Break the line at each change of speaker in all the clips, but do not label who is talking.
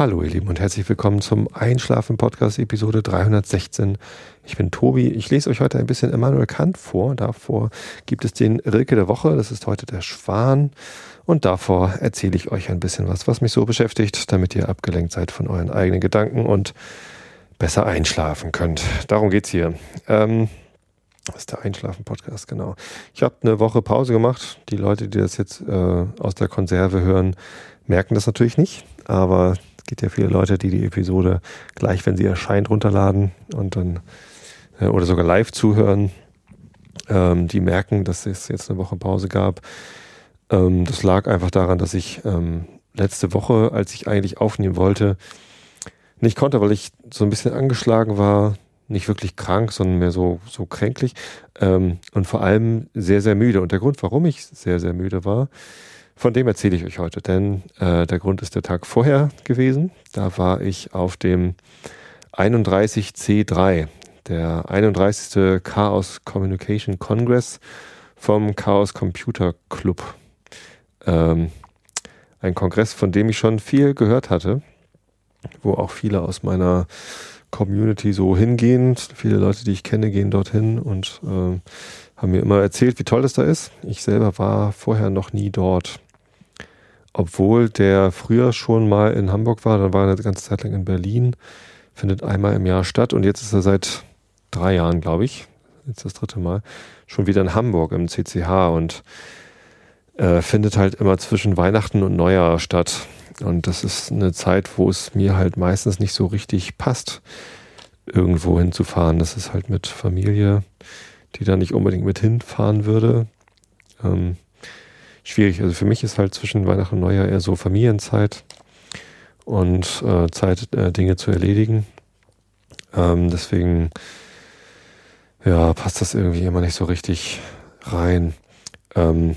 Hallo ihr Lieben und herzlich willkommen zum Einschlafen Podcast Episode 316. Ich bin Tobi. Ich lese euch heute ein bisschen Immanuel Kant vor. Davor gibt es den Rilke der Woche. Das ist heute der Schwan. Und davor erzähle ich euch ein bisschen was, was mich so beschäftigt, damit ihr abgelenkt seid von euren eigenen Gedanken und besser einschlafen könnt. Darum geht's hier. Ähm, das ist der Einschlafen-Podcast, genau. Ich habe eine Woche Pause gemacht. Die Leute, die das jetzt äh, aus der Konserve hören, merken das natürlich nicht. Aber gibt ja viele Leute, die die Episode gleich, wenn sie erscheint, runterladen und dann äh, oder sogar live zuhören. Ähm, die merken, dass es jetzt eine Woche Pause gab. Ähm, das lag einfach daran, dass ich ähm, letzte Woche, als ich eigentlich aufnehmen wollte, nicht konnte, weil ich so ein bisschen angeschlagen war, nicht wirklich krank, sondern mehr so, so kränklich ähm, und vor allem sehr, sehr müde. Und der Grund, warum ich sehr, sehr müde war, von dem erzähle ich euch heute, denn äh, der Grund ist der Tag vorher gewesen. Da war ich auf dem 31C3, der 31. Chaos Communication Congress vom Chaos Computer Club. Ähm, ein Kongress, von dem ich schon viel gehört hatte, wo auch viele aus meiner Community so hingehen. Viele Leute, die ich kenne, gehen dorthin und äh, haben mir immer erzählt, wie toll das da ist. Ich selber war vorher noch nie dort. Obwohl der früher schon mal in Hamburg war, dann war er eine ganze Zeit lang in Berlin, findet einmal im Jahr statt und jetzt ist er seit drei Jahren, glaube ich, jetzt das dritte Mal, schon wieder in Hamburg im CCH und äh, findet halt immer zwischen Weihnachten und Neujahr statt. Und das ist eine Zeit, wo es mir halt meistens nicht so richtig passt, irgendwo hinzufahren. Das ist halt mit Familie, die da nicht unbedingt mit hinfahren würde. Ähm, schwierig. Also für mich ist halt zwischen Weihnachten und Neujahr eher so Familienzeit und äh, Zeit, äh, Dinge zu erledigen. Ähm, deswegen, ja, passt das irgendwie immer nicht so richtig rein. Ähm,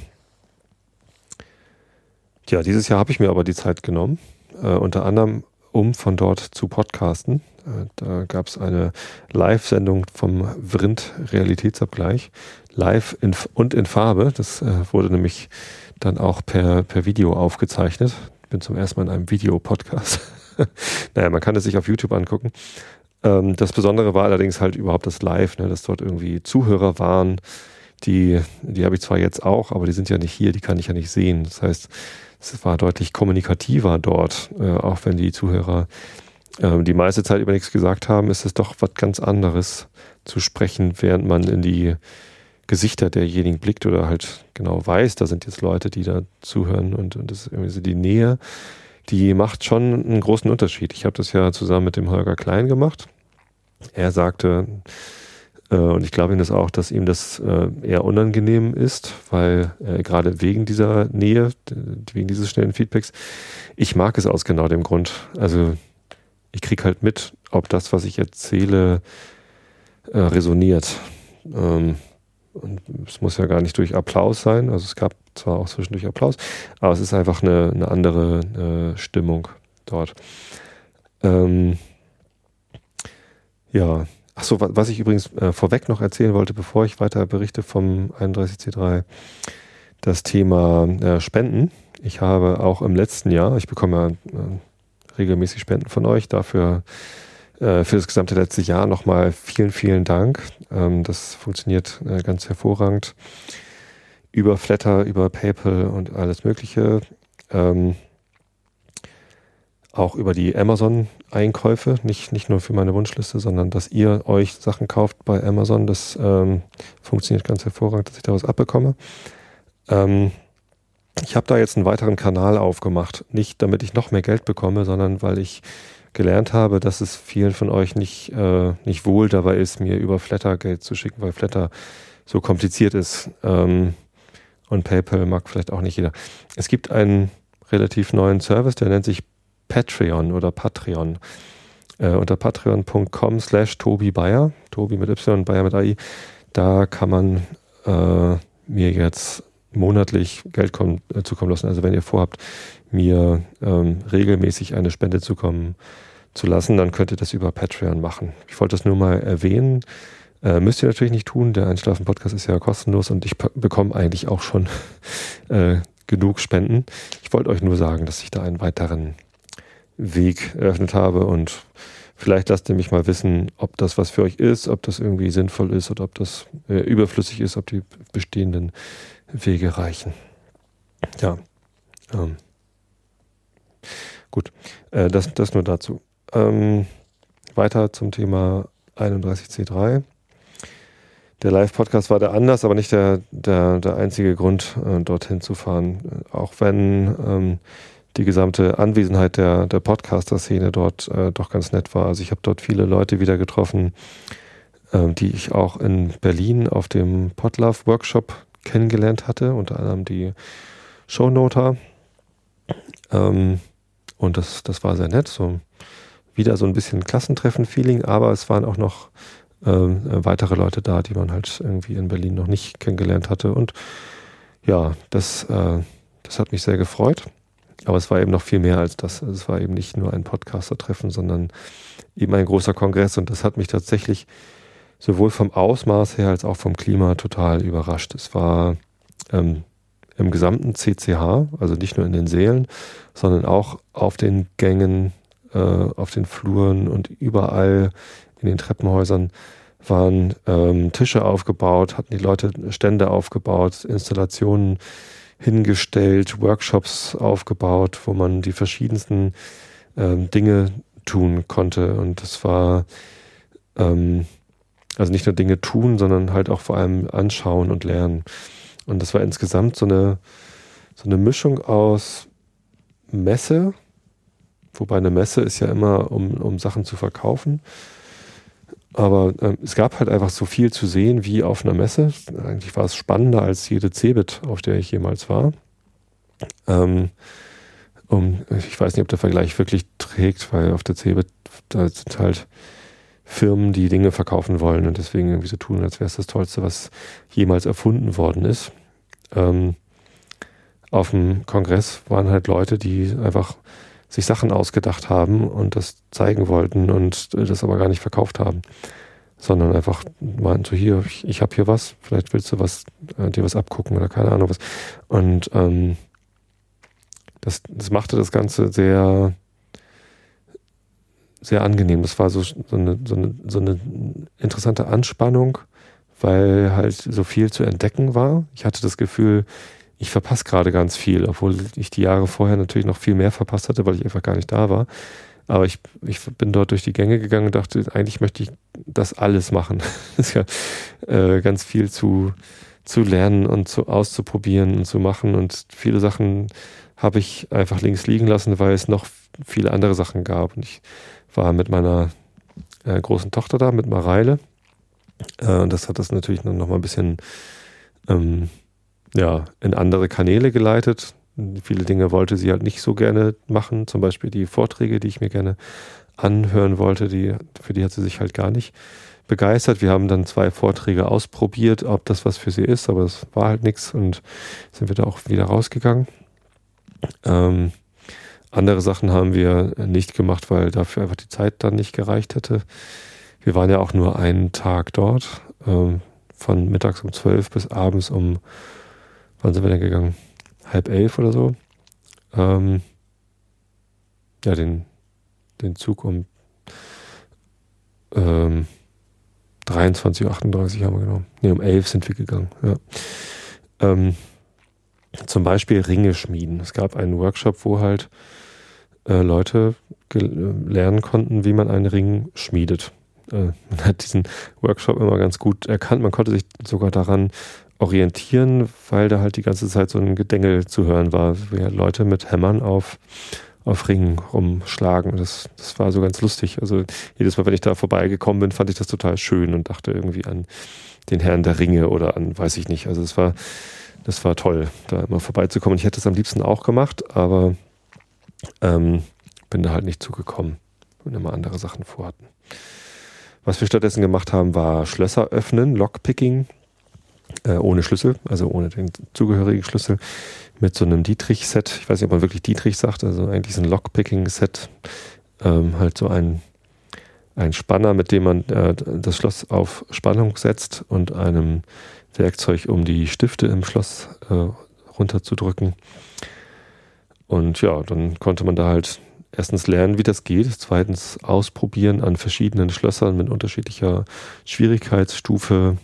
ja, dieses Jahr habe ich mir aber die Zeit genommen, äh, unter anderem um von dort zu podcasten. Äh, da gab es eine Live-Sendung vom Vrind Realitätsabgleich, live in, und in Farbe. Das äh, wurde nämlich dann auch per, per Video aufgezeichnet. Ich bin zum ersten Mal in einem Videopodcast. naja, man kann es sich auf YouTube angucken. Ähm, das Besondere war allerdings halt überhaupt das Live, ne, dass dort irgendwie Zuhörer waren, die, die habe ich zwar jetzt auch, aber die sind ja nicht hier, die kann ich ja nicht sehen. Das heißt, es war deutlich kommunikativer dort, äh, auch wenn die Zuhörer äh, die meiste Zeit über nichts gesagt haben, ist es doch was ganz anderes zu sprechen, während man in die Gesichter derjenigen blickt oder halt genau weiß, da sind jetzt Leute, die da zuhören und, und das irgendwie so die Nähe, die macht schon einen großen Unterschied. Ich habe das ja zusammen mit dem Holger Klein gemacht. Er sagte, äh, und ich glaube ihm das auch, dass ihm das äh, eher unangenehm ist, weil äh, gerade wegen dieser Nähe, wegen dieses schnellen Feedbacks, ich mag es aus genau dem Grund. Also ich kriege halt mit, ob das, was ich erzähle, äh, resoniert. Ähm, und es muss ja gar nicht durch Applaus sein. Also es gab zwar auch zwischendurch Applaus, aber es ist einfach eine, eine andere äh, Stimmung dort. Ähm, ja, Achso, was ich übrigens äh, vorweg noch erzählen wollte, bevor ich weiter berichte vom 31C3, das Thema äh, Spenden. Ich habe auch im letzten Jahr, ich bekomme äh, regelmäßig Spenden von euch, dafür für das gesamte letzte Jahr nochmal vielen, vielen Dank. Ähm, das funktioniert äh, ganz hervorragend. Über Flatter, über PayPal und alles Mögliche. Ähm, auch über die Amazon-Einkäufe, nicht, nicht nur für meine Wunschliste, sondern dass ihr euch Sachen kauft bei Amazon. Das ähm, funktioniert ganz hervorragend, dass ich da was abbekomme. Ich habe da jetzt einen weiteren Kanal aufgemacht. Nicht damit ich noch mehr Geld bekomme, sondern weil ich gelernt habe, dass es vielen von euch nicht, äh, nicht wohl dabei ist, mir über Flatter Geld zu schicken, weil Flatter so kompliziert ist. Ähm, und PayPal mag vielleicht auch nicht jeder. Es gibt einen relativ neuen Service, der nennt sich Patreon oder Patreon. Äh, unter patreon.com slash Tobi Bayer, Tobi mit Y, Bayer mit AI, da kann man äh, mir jetzt monatlich Geld kommen, äh, zukommen lassen. Also wenn ihr vorhabt, mir ähm, regelmäßig eine Spende zukommen zu lassen, dann könnt ihr das über Patreon machen. Ich wollte das nur mal erwähnen. Äh, müsst ihr natürlich nicht tun. Der Einschlafen-Podcast ist ja kostenlos und ich bekomme eigentlich auch schon äh, genug Spenden. Ich wollte euch nur sagen, dass ich da einen weiteren Weg eröffnet habe und vielleicht lasst ihr mich mal wissen, ob das was für euch ist, ob das irgendwie sinnvoll ist oder ob das äh, überflüssig ist, ob die bestehenden Wege reichen. Ja, ähm, gut, äh, das, das nur dazu. Ähm, weiter zum Thema 31C3. Der Live-Podcast war da anders, aber nicht der, der, der einzige Grund, äh, dorthin zu fahren. Auch wenn ähm, die gesamte Anwesenheit der, der Podcaster-Szene dort äh, doch ganz nett war. Also ich habe dort viele Leute wieder getroffen, äh, die ich auch in Berlin auf dem Podlove-Workshop kennengelernt hatte, unter anderem die Shownoter. Ähm, und das, das war sehr nett. So wieder so ein bisschen Klassentreffen-Feeling, aber es waren auch noch ähm, weitere Leute da, die man halt irgendwie in Berlin noch nicht kennengelernt hatte. Und ja, das, äh, das hat mich sehr gefreut. Aber es war eben noch viel mehr als das. Also es war eben nicht nur ein Podcaster-Treffen, sondern eben ein großer Kongress. Und das hat mich tatsächlich sowohl vom Ausmaß her als auch vom Klima total überrascht. Es war ähm, im gesamten CCH, also nicht nur in den Sälen, sondern auch auf den Gängen, äh, auf den Fluren und überall in den Treppenhäusern waren ähm, Tische aufgebaut, hatten die Leute Stände aufgebaut, Installationen hingestellt, Workshops aufgebaut, wo man die verschiedensten ähm, Dinge tun konnte. Und das war ähm, also nicht nur Dinge tun, sondern halt auch vor allem anschauen und lernen. Und das war insgesamt so eine, so eine Mischung aus Messe, wobei eine Messe ist ja immer, um, um Sachen zu verkaufen. Aber ähm, es gab halt einfach so viel zu sehen wie auf einer Messe. Eigentlich war es spannender als jede Cebit, auf der ich jemals war. Ähm, um, ich weiß nicht, ob der Vergleich wirklich trägt, weil auf der Cebit da sind halt Firmen, die Dinge verkaufen wollen und deswegen irgendwie so tun, als wäre es das Tollste, was jemals erfunden worden ist. Ähm, auf dem Kongress waren halt Leute, die einfach sich Sachen ausgedacht haben und das zeigen wollten und das aber gar nicht verkauft haben, sondern einfach meinten so hier, ich, ich habe hier was, vielleicht willst du was, äh, dir was abgucken oder keine Ahnung was. Und ähm, das, das machte das Ganze sehr, sehr angenehm. Das war so, so, eine, so, eine, so eine interessante Anspannung, weil halt so viel zu entdecken war. Ich hatte das Gefühl, ich verpasse gerade ganz viel, obwohl ich die Jahre vorher natürlich noch viel mehr verpasst hatte, weil ich einfach gar nicht da war. Aber ich, ich bin dort durch die Gänge gegangen und dachte, eigentlich möchte ich das alles machen. das ist ja äh, ganz viel zu, zu lernen und zu, auszuprobieren und zu machen. Und viele Sachen habe ich einfach links liegen lassen, weil es noch viele andere Sachen gab. Und ich war mit meiner äh, großen Tochter da, mit Mareile. Äh, das hat das natürlich noch mal ein bisschen ähm, ja, in andere Kanäle geleitet. Viele Dinge wollte sie halt nicht so gerne machen, zum Beispiel die Vorträge, die ich mir gerne anhören wollte, die, für die hat sie sich halt gar nicht begeistert. Wir haben dann zwei Vorträge ausprobiert, ob das was für sie ist, aber es war halt nichts und sind wir da auch wieder rausgegangen. Ähm, andere Sachen haben wir nicht gemacht, weil dafür einfach die Zeit dann nicht gereicht hätte. Wir waren ja auch nur einen Tag dort, ähm, von mittags um zwölf bis abends um wann sind wir denn gegangen? Halb elf oder so. Ähm, ja, den, den Zug um ähm, 23.38 Uhr haben wir genommen. Ne, um 11 sind wir gegangen. Ja. Ähm, zum Beispiel Ringe schmieden. Es gab einen Workshop, wo halt äh, Leute lernen konnten, wie man einen Ring schmiedet. Äh, man hat diesen Workshop immer ganz gut erkannt. Man konnte sich sogar daran orientieren, weil da halt die ganze Zeit so ein Gedengel zu hören war, wie halt Leute mit Hämmern auf, auf Ringen rumschlagen. Das, das war so ganz lustig. Also jedes Mal, wenn ich da vorbeigekommen bin, fand ich das total schön und dachte irgendwie an den Herrn der Ringe oder an, weiß ich nicht. Also es war, das war toll, da immer vorbeizukommen. Ich hätte es am liebsten auch gemacht, aber ähm, bin da halt nicht zugekommen, wenn immer andere Sachen vorhatten. Was wir stattdessen gemacht haben, war Schlösser öffnen, Lockpicking äh, ohne Schlüssel, also ohne den zugehörigen Schlüssel, mit so einem Dietrich-Set. Ich weiß nicht, ob man wirklich Dietrich sagt, also eigentlich so ein Lockpicking-Set, ähm, halt so ein, ein Spanner, mit dem man äh, das Schloss auf Spannung setzt und einem Werkzeug, um die Stifte im Schloss äh, runterzudrücken. Und ja, dann konnte man da halt erstens lernen, wie das geht, zweitens ausprobieren an verschiedenen Schlössern mit unterschiedlicher Schwierigkeitsstufe,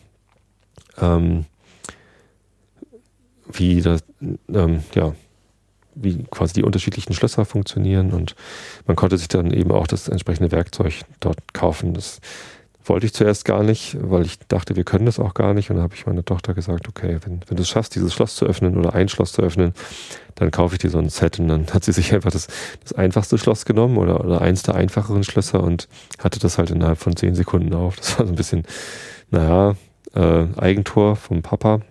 ähm, wie das, ähm, ja, wie quasi die unterschiedlichen Schlösser funktionieren und man konnte sich dann eben auch das entsprechende Werkzeug dort kaufen. Das wollte ich zuerst gar nicht, weil ich dachte, wir können das auch gar nicht. Und dann habe ich meiner Tochter gesagt, okay, wenn, wenn du es schaffst, dieses Schloss zu öffnen oder ein Schloss zu öffnen, dann kaufe ich dir so ein Set. Und dann hat sie sich einfach das, das einfachste Schloss genommen oder, oder eins der einfacheren Schlösser und hatte das halt innerhalb von zehn Sekunden auf. Das war so ein bisschen, naja, äh, Eigentor vom Papa.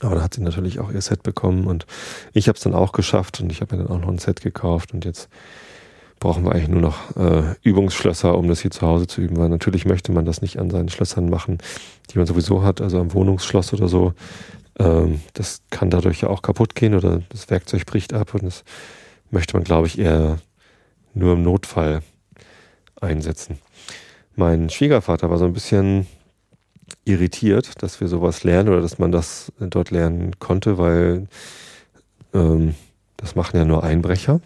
Aber da hat sie natürlich auch ihr Set bekommen und ich habe es dann auch geschafft und ich habe mir dann auch noch ein Set gekauft und jetzt brauchen wir eigentlich nur noch äh, Übungsschlösser, um das hier zu Hause zu üben, weil natürlich möchte man das nicht an seinen Schlössern machen, die man sowieso hat, also am Wohnungsschloss oder so. Ähm, das kann dadurch ja auch kaputt gehen oder das Werkzeug bricht ab und das möchte man, glaube ich, eher nur im Notfall einsetzen. Mein Schwiegervater war so ein bisschen irritiert, dass wir sowas lernen oder dass man das dort lernen konnte, weil ähm, das machen ja nur Einbrecher.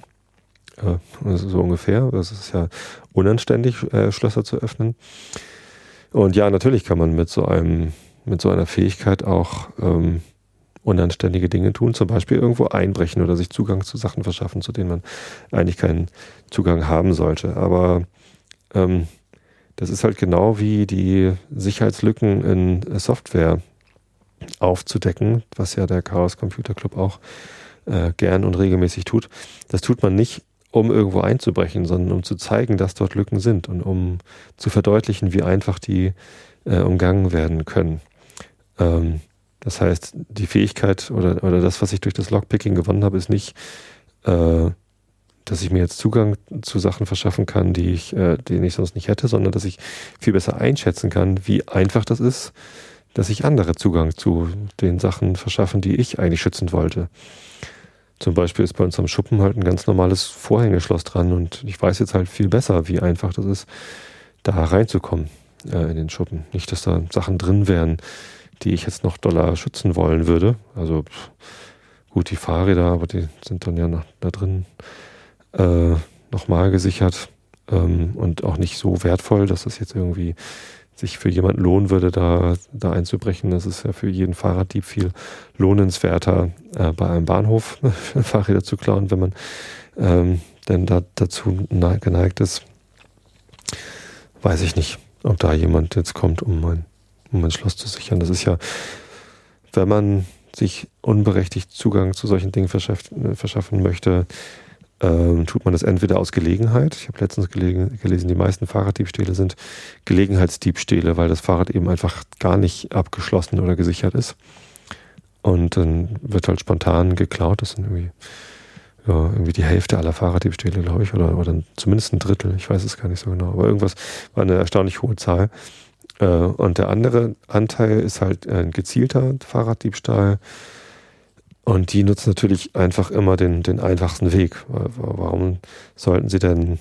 Äh, so ungefähr. Das ist ja unanständig, äh, Schlösser zu öffnen. Und ja, natürlich kann man mit so einem, mit so einer Fähigkeit auch ähm, unanständige Dinge tun, zum Beispiel irgendwo einbrechen oder sich Zugang zu Sachen verschaffen, zu denen man eigentlich keinen Zugang haben sollte. Aber ähm, das ist halt genau wie die Sicherheitslücken in Software aufzudecken, was ja der Chaos Computer Club auch äh, gern und regelmäßig tut. Das tut man nicht, um irgendwo einzubrechen, sondern um zu zeigen, dass dort Lücken sind und um zu verdeutlichen, wie einfach die äh, umgangen werden können. Ähm, das heißt, die Fähigkeit oder, oder das, was ich durch das Lockpicking gewonnen habe, ist nicht äh, dass ich mir jetzt Zugang zu Sachen verschaffen kann, die ich, äh, den ich sonst nicht hätte, sondern dass ich viel besser einschätzen kann, wie einfach das ist, dass ich andere Zugang zu den Sachen verschaffen, die ich eigentlich schützen wollte. Zum Beispiel ist bei uns am Schuppen halt ein ganz normales Vorhängeschloss dran und ich weiß jetzt halt viel besser, wie einfach das ist, da reinzukommen äh, in den Schuppen. Nicht, dass da Sachen drin wären, die ich jetzt noch doller schützen wollen würde. Also gut, die Fahrräder, aber die sind dann ja noch da drin äh, nochmal gesichert ähm, und auch nicht so wertvoll, dass es jetzt irgendwie sich für jemanden lohnen würde, da, da einzubrechen. Das ist ja für jeden Fahrraddieb viel lohnenswerter, äh, bei einem Bahnhof Fahrräder zu klauen, wenn man ähm, denn da dazu geneigt ist. Weiß ich nicht, ob da jemand jetzt kommt, um mein, um mein Schloss zu sichern. Das ist ja, wenn man sich unberechtigt Zugang zu solchen Dingen verschaffen möchte, ähm, tut man das entweder aus Gelegenheit. Ich habe letztens gelegen, gelesen, die meisten Fahrraddiebstähle sind Gelegenheitsdiebstähle, weil das Fahrrad eben einfach gar nicht abgeschlossen oder gesichert ist. Und dann wird halt spontan geklaut. Das sind irgendwie, ja, irgendwie die Hälfte aller Fahrraddiebstähle, glaube ich, oder, oder zumindest ein Drittel. Ich weiß es gar nicht so genau. Aber irgendwas war eine erstaunlich hohe Zahl. Äh, und der andere Anteil ist halt ein gezielter Fahrraddiebstahl und die nutzen natürlich einfach immer den, den einfachsten Weg. Warum sollten sie denn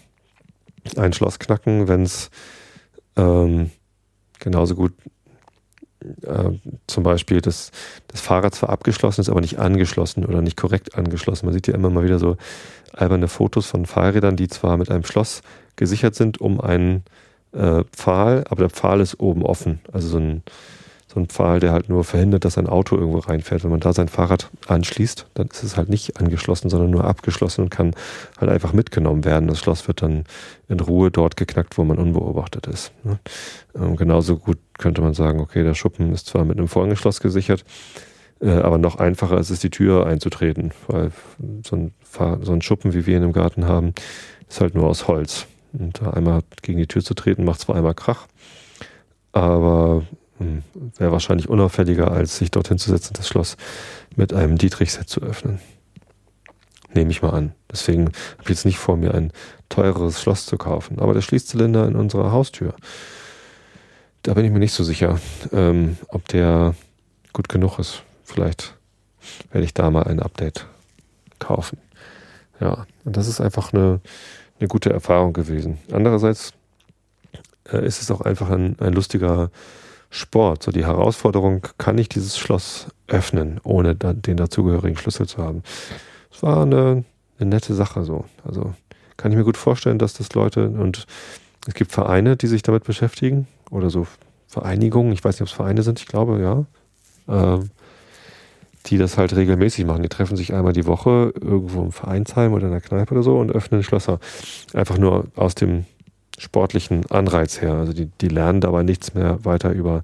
ein Schloss knacken, wenn es ähm, genauso gut äh, zum Beispiel das, das Fahrrad zwar abgeschlossen ist, aber nicht angeschlossen oder nicht korrekt angeschlossen. Man sieht ja immer mal wieder so alberne Fotos von Fahrrädern, die zwar mit einem Schloss gesichert sind um einen äh, Pfahl, aber der Pfahl ist oben offen. Also so ein so ein Pfahl, der halt nur verhindert, dass ein Auto irgendwo reinfährt. Wenn man da sein Fahrrad anschließt, dann ist es halt nicht angeschlossen, sondern nur abgeschlossen und kann halt einfach mitgenommen werden. Das Schloss wird dann in Ruhe dort geknackt, wo man unbeobachtet ist. Ne? Ähm, genauso gut könnte man sagen, okay, der Schuppen ist zwar mit einem Vorhängeschloss gesichert, äh, aber noch einfacher ist es, die Tür einzutreten, weil so ein, so ein Schuppen, wie wir ihn im Garten haben, ist halt nur aus Holz. Und da einmal gegen die Tür zu treten, macht zwar einmal Krach, aber hm, wäre wahrscheinlich unauffälliger, als sich dorthin zu setzen, das Schloss mit einem Dietrich-Set zu öffnen. Nehme ich mal an. Deswegen habe ich jetzt nicht vor, mir ein teureres Schloss zu kaufen. Aber der Schließzylinder in unserer Haustür, da bin ich mir nicht so sicher, ähm, ob der gut genug ist. Vielleicht werde ich da mal ein Update kaufen. Ja, und das ist einfach eine, eine gute Erfahrung gewesen. Andererseits äh, ist es auch einfach ein, ein lustiger Sport. So die Herausforderung, kann ich dieses Schloss öffnen, ohne den dazugehörigen Schlüssel zu haben. Es war eine, eine nette Sache so. Also kann ich mir gut vorstellen, dass das Leute und es gibt Vereine, die sich damit beschäftigen oder so Vereinigungen, ich weiß nicht, ob es Vereine sind, ich glaube, ja, ähm, die das halt regelmäßig machen. Die treffen sich einmal die Woche irgendwo im Vereinsheim oder in der Kneipe oder so und öffnen Schlösser. Einfach nur aus dem sportlichen Anreiz her. Also die, die lernen dabei nichts mehr weiter über,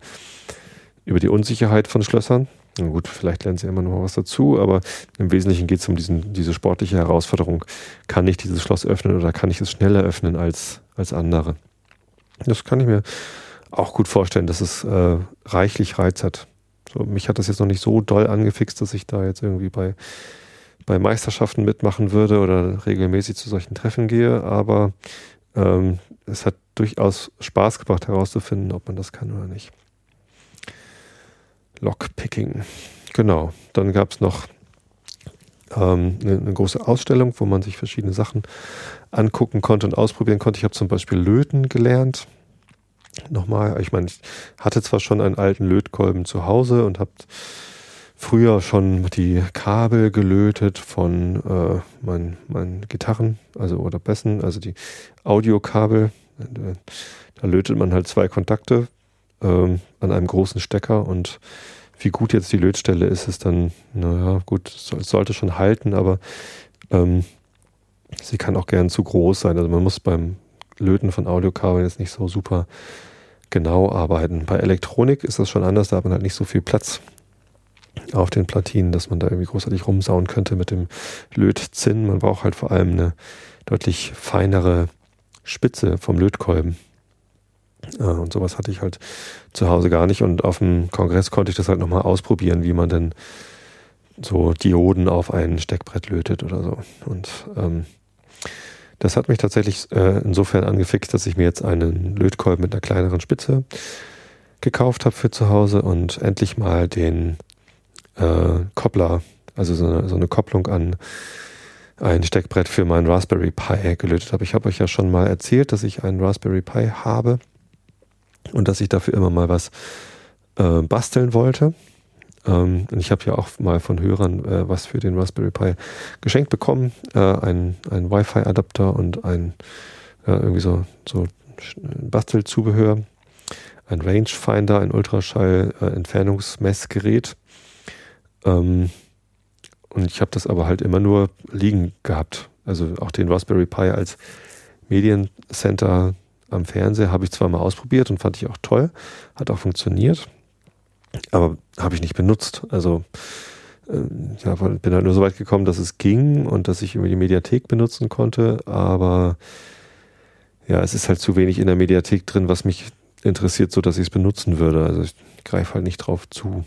über die Unsicherheit von Schlössern. Na gut, vielleicht lernen sie immer noch was dazu, aber im Wesentlichen geht es um diesen, diese sportliche Herausforderung. Kann ich dieses Schloss öffnen oder kann ich es schneller öffnen als, als andere? Das kann ich mir auch gut vorstellen, dass es äh, reichlich Reiz hat. So, mich hat das jetzt noch nicht so doll angefixt, dass ich da jetzt irgendwie bei, bei Meisterschaften mitmachen würde oder regelmäßig zu solchen Treffen gehe, aber ähm, es hat durchaus Spaß gebracht herauszufinden, ob man das kann oder nicht. Lockpicking. Genau. Dann gab es noch ähm, eine, eine, große Ausstellung, wo man sich verschiedene Sachen angucken konnte und ausprobieren konnte. Ich habe zum Beispiel Löten gelernt. Nochmal, ich meine, ich hatte zwar schon einen alten Lötkolben zu Hause und habe früher schon die Kabel gelötet von äh, meinen, meinen Gitarren, also oder Bässen, also die Audiokabel. Da lötet man halt zwei Kontakte ähm, an einem großen Stecker und wie gut jetzt die Lötstelle ist, ist dann, naja, gut, es sollte schon halten, aber ähm, sie kann auch gern zu groß sein. Also man muss beim Löten von Audiokabeln jetzt nicht so super genau arbeiten. Bei Elektronik ist das schon anders, da hat man halt nicht so viel Platz auf den Platinen, dass man da irgendwie großartig rumsauen könnte mit dem Lötzinn. Man braucht halt vor allem eine deutlich feinere Spitze vom Lötkolben. Äh, und sowas hatte ich halt zu Hause gar nicht. Und auf dem Kongress konnte ich das halt nochmal ausprobieren, wie man denn so Dioden auf ein Steckbrett lötet oder so. Und ähm, das hat mich tatsächlich äh, insofern angefixt, dass ich mir jetzt einen Lötkolben mit einer kleineren Spitze gekauft habe für zu Hause und endlich mal den äh, Koppler, also so eine, so eine Kopplung an ein Steckbrett für meinen Raspberry Pi gelötet habe. Ich habe euch ja schon mal erzählt, dass ich einen Raspberry Pi habe und dass ich dafür immer mal was äh, basteln wollte. Ähm, und ich habe ja auch mal von Hörern äh, was für den Raspberry Pi geschenkt bekommen. Äh, ein, ein Wi-Fi-Adapter und ein irgendwie so, so Bastelzubehör. Ein Rangefinder, ein Ultraschall-Entfernungsmessgerät. Ähm, und ich habe das aber halt immer nur liegen gehabt. Also auch den Raspberry Pi als Mediencenter am Fernseher habe ich zwar mal ausprobiert und fand ich auch toll, hat auch funktioniert, aber habe ich nicht benutzt. Also äh, ja, bin halt nur so weit gekommen, dass es ging und dass ich irgendwie die Mediathek benutzen konnte, aber ja, es ist halt zu wenig in der Mediathek drin, was mich interessiert, so dass ich es benutzen würde. Also ich greife halt nicht drauf zu.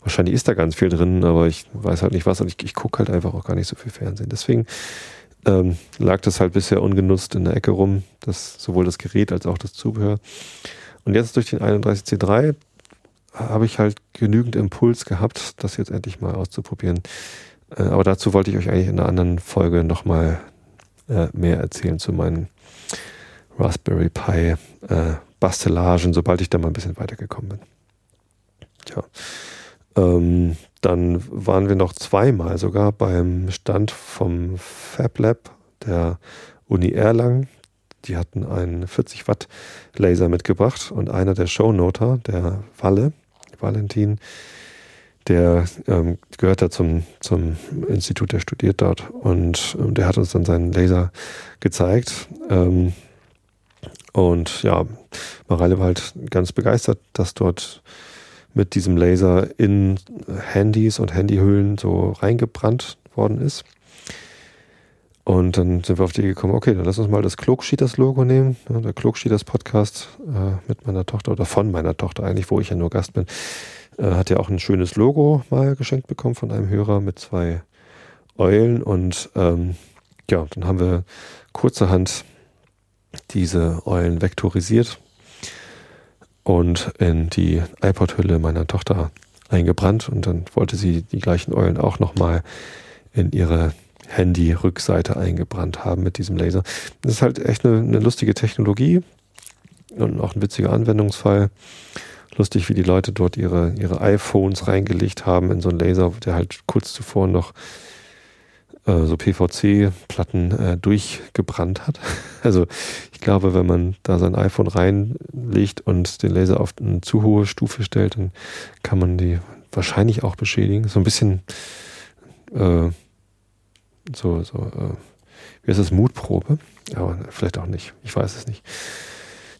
Wahrscheinlich ist da ganz viel drin, aber ich weiß halt nicht was und ich, ich gucke halt einfach auch gar nicht so viel Fernsehen. Deswegen ähm, lag das halt bisher ungenutzt in der Ecke rum, das, sowohl das Gerät als auch das Zubehör. Und jetzt durch den 31C3 habe ich halt genügend Impuls gehabt, das jetzt endlich mal auszuprobieren. Äh, aber dazu wollte ich euch eigentlich in einer anderen Folge nochmal äh, mehr erzählen zu meinen Raspberry Pi äh, Bastelagen, sobald ich da mal ein bisschen weitergekommen bin. Tja. Ähm, dann waren wir noch zweimal sogar beim Stand vom Fab Lab der Uni Erlangen. Die hatten einen 40 Watt Laser mitgebracht und einer der Shownoter, der Walle, Valentin, der ähm, gehört da zum, zum Institut, der studiert dort und ähm, der hat uns dann seinen Laser gezeigt. Ähm, und ja, Mareile war halt ganz begeistert, dass dort mit diesem Laser in Handys und Handyhüllen so reingebrannt worden ist. Und dann sind wir auf die gekommen, okay, dann lass uns mal das Klugschieders-Logo nehmen. Ja, der Klugschieders-Podcast äh, mit meiner Tochter oder von meiner Tochter eigentlich, wo ich ja nur Gast bin, äh, hat ja auch ein schönes Logo mal geschenkt bekommen von einem Hörer mit zwei Eulen. Und ähm, ja, dann haben wir kurzerhand diese Eulen vektorisiert und in die iPod-Hülle meiner Tochter eingebrannt und dann wollte sie die gleichen Eulen auch nochmal in ihre Handy-Rückseite eingebrannt haben mit diesem Laser. Das ist halt echt eine, eine, lustige Technologie und auch ein witziger Anwendungsfall. Lustig, wie die Leute dort ihre, ihre iPhones reingelegt haben in so einen Laser, der halt kurz zuvor noch äh, so PVC-Platten äh, durchgebrannt hat. Also ich glaube, wenn man da sein iPhone reinlegt und den Laser auf eine zu hohe Stufe stellt, dann kann man die wahrscheinlich auch beschädigen. So ein bisschen äh, so, so, äh, wie heißt das, Mutprobe? Aber vielleicht auch nicht. Ich weiß es nicht.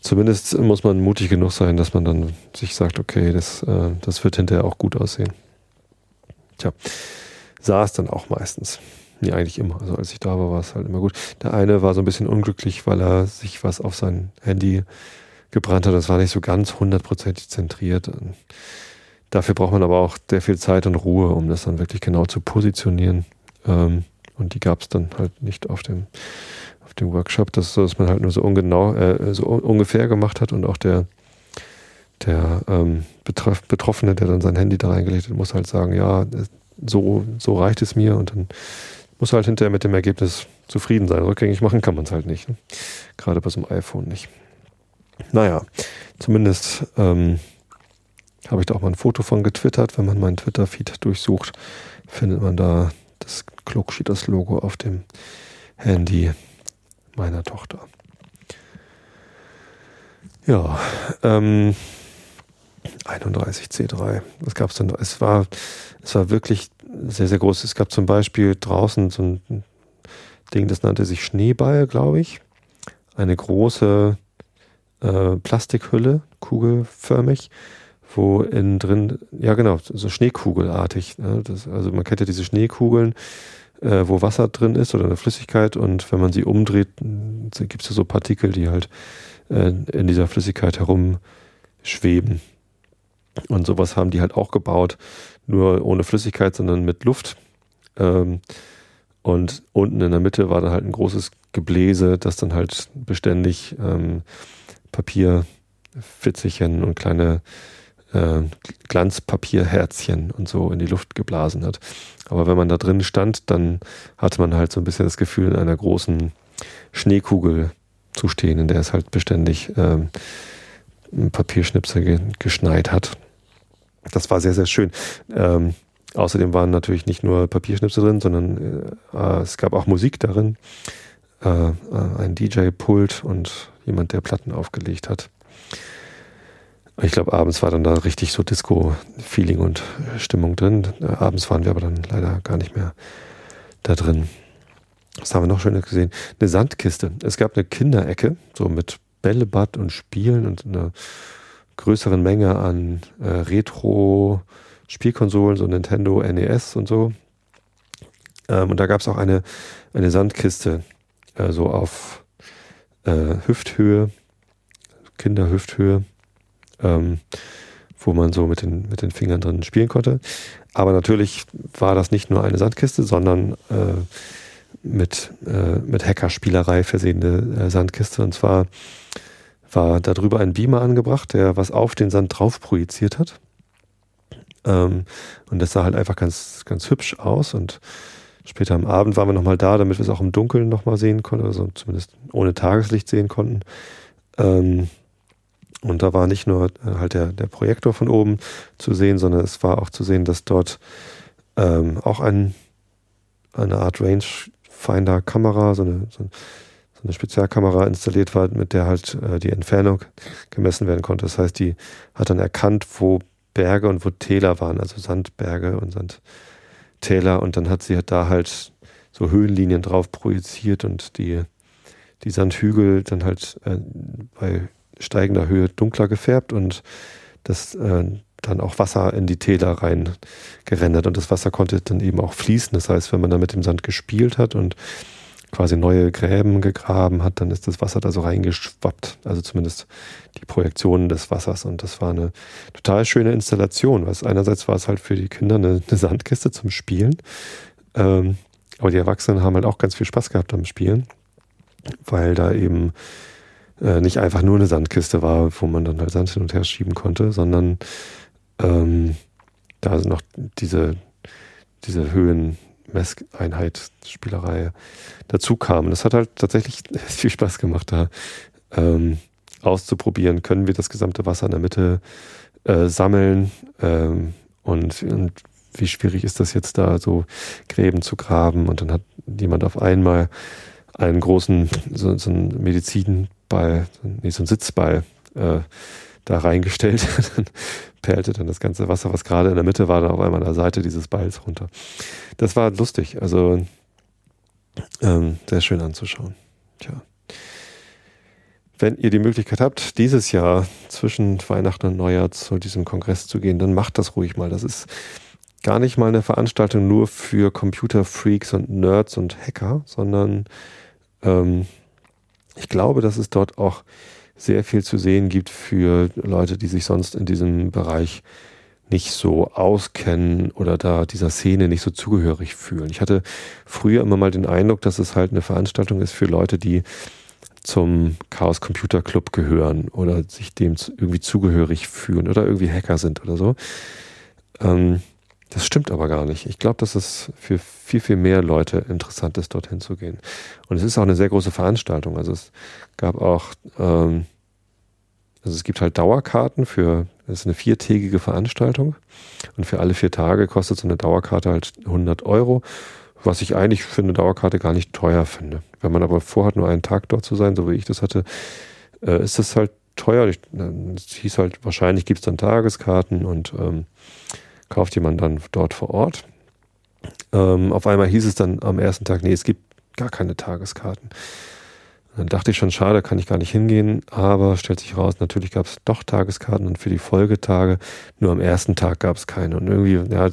Zumindest muss man mutig genug sein, dass man dann sich sagt, okay, das, äh, das wird hinterher auch gut aussehen. Tja, sah es dann auch meistens. Nee, eigentlich immer. Also als ich da war, war es halt immer gut. Der eine war so ein bisschen unglücklich, weil er sich was auf sein Handy gebrannt hat. Das war nicht so ganz hundertprozentig zentriert. Dafür braucht man aber auch sehr viel Zeit und Ruhe, um das dann wirklich genau zu positionieren. Ähm, und die gab es dann halt nicht auf dem, auf dem Workshop. Das ist so, dass man halt nur so ungenau, äh, so ungefähr gemacht hat und auch der, der ähm, Betroffene, der dann sein Handy da reingelegt hat, muss halt sagen, ja, so, so reicht es mir und dann muss halt hinterher mit dem Ergebnis zufrieden sein. Rückgängig machen kann man es halt nicht. Ne? Gerade bei so einem iPhone nicht. Naja, zumindest ähm, habe ich da auch mal ein Foto von getwittert. Wenn man meinen Twitter-Feed durchsucht, findet man da das Klugschieders-Logo auf dem Handy meiner Tochter. Ja, ähm, 31C3. Was gab es denn? Es war, es war wirklich sehr, sehr groß. Es gab zum Beispiel draußen so ein Ding, das nannte sich Schneeball, glaube ich. Eine große äh, Plastikhülle, kugelförmig, wo innen drin, ja genau, so Schneekugelartig. Ne? Das, also man kennt ja diese Schneekugeln, äh, wo Wasser drin ist oder eine Flüssigkeit und wenn man sie umdreht, gibt es so Partikel, die halt äh, in dieser Flüssigkeit herumschweben. Und sowas haben die halt auch gebaut, nur ohne Flüssigkeit, sondern mit Luft. Ähm, und unten in der Mitte war dann halt ein großes Gebläse, das dann halt beständig ähm, Papierfitzelchen und kleine äh, Glanzpapierherzchen und so in die Luft geblasen hat. Aber wenn man da drin stand, dann hatte man halt so ein bisschen das Gefühl, in einer großen Schneekugel zu stehen, in der es halt beständig ähm, Papierschnipsel ge geschneit hat. Das war sehr, sehr schön. Ähm, außerdem waren natürlich nicht nur Papierschnipsel drin, sondern äh, es gab auch Musik darin. Äh, äh ein DJ-Pult und jemand, der Platten aufgelegt hat. Ich glaube, abends war dann da richtig so Disco-Feeling und Stimmung drin. Äh, abends waren wir aber dann leider gar nicht mehr da drin. Was haben wir noch Schönes gesehen? Eine Sandkiste. Es gab eine Kinderecke, so mit Bällebad und Spielen und einer größeren Menge an äh, Retro-Spielkonsolen, so Nintendo NES und so. Ähm, und da gab es auch eine, eine Sandkiste, äh, so auf äh, Hüfthöhe, Kinderhüfthöhe, ähm, wo man so mit den, mit den Fingern drin spielen konnte. Aber natürlich war das nicht nur eine Sandkiste, sondern äh, mit, äh, mit Hackerspielerei versehene äh, Sandkiste. Und zwar war darüber ein Beamer angebracht, der was auf den Sand drauf projiziert hat. Ähm, und das sah halt einfach ganz, ganz hübsch aus. Und später am Abend waren wir nochmal da, damit wir es auch im Dunkeln nochmal sehen konnten, also zumindest ohne Tageslicht sehen konnten. Ähm, und da war nicht nur äh, halt der, der Projektor von oben zu sehen, sondern es war auch zu sehen, dass dort ähm, auch ein, eine Art Rangefinder-Kamera, so eine, so, so eine Spezialkamera installiert war, mit der halt äh, die Entfernung gemessen werden konnte. Das heißt, die hat dann erkannt, wo Berge und wo Täler waren, also Sandberge und Sandtäler. Und dann hat sie da halt so Höhenlinien drauf projiziert und die, die Sandhügel dann halt äh, bei steigender Höhe dunkler gefärbt und das äh, dann auch Wasser in die Täler rein gerendert und das Wasser konnte dann eben auch fließen. Das heißt, wenn man da mit dem Sand gespielt hat und quasi neue Gräben gegraben hat, dann ist das Wasser da so reingeschwappt. Also zumindest die Projektionen des Wassers. Und das war eine total schöne Installation. Was einerseits war es halt für die Kinder eine, eine Sandkiste zum Spielen. Ähm, aber die Erwachsenen haben halt auch ganz viel Spaß gehabt am Spielen, weil da eben äh, nicht einfach nur eine Sandkiste war, wo man dann halt Sand hin und her schieben konnte, sondern ähm, da noch diese, diese Höhenmesseinheit, Spielerei dazu kam. Das hat halt tatsächlich viel Spaß gemacht, da ähm, auszuprobieren. Können wir das gesamte Wasser in der Mitte äh, sammeln ähm, und, und wie schwierig ist das jetzt da, so Gräben zu graben und dann hat jemand auf einmal einen großen, so, so einen Medizinball, nee, so einen Sitzball äh, da reingestellt. dann perlte dann das ganze Wasser, was gerade in der Mitte war, dann auf einmal an der Seite dieses Balls runter. Das war lustig, also ähm, sehr schön anzuschauen. Tja. Wenn ihr die Möglichkeit habt, dieses Jahr zwischen Weihnachten und Neujahr zu diesem Kongress zu gehen, dann macht das ruhig mal. Das ist gar nicht mal eine Veranstaltung nur für Computerfreaks und Nerds und Hacker, sondern ähm, ich glaube, dass es dort auch sehr viel zu sehen gibt für Leute, die sich sonst in diesem Bereich nicht so auskennen oder da dieser Szene nicht so zugehörig fühlen. Ich hatte früher immer mal den Eindruck, dass es halt eine Veranstaltung ist für Leute, die zum Chaos Computer Club gehören oder sich dem irgendwie zugehörig fühlen oder irgendwie Hacker sind oder so. Ähm, das stimmt aber gar nicht. Ich glaube, dass es für viel, viel mehr Leute interessant ist, dorthin zu gehen. Und es ist auch eine sehr große Veranstaltung. Also es gab auch, ähm, also es gibt halt Dauerkarten für, es ist eine viertägige Veranstaltung. Und für alle vier Tage kostet so eine Dauerkarte halt 100 Euro, was ich eigentlich für eine Dauerkarte gar nicht teuer finde. Wenn man aber vorhat, nur einen Tag dort zu sein, so wie ich das hatte, äh, ist das halt teuer. Es hieß halt, wahrscheinlich gibt es dann Tageskarten und ähm, kauft jemand dann dort vor Ort. Ähm, auf einmal hieß es dann am ersten Tag, nee, es gibt gar keine Tageskarten. Dann dachte ich schon, schade, kann ich gar nicht hingehen, aber stellt sich raus, natürlich gab es doch Tageskarten und für die Folgetage, nur am ersten Tag gab es keine. Und irgendwie ja,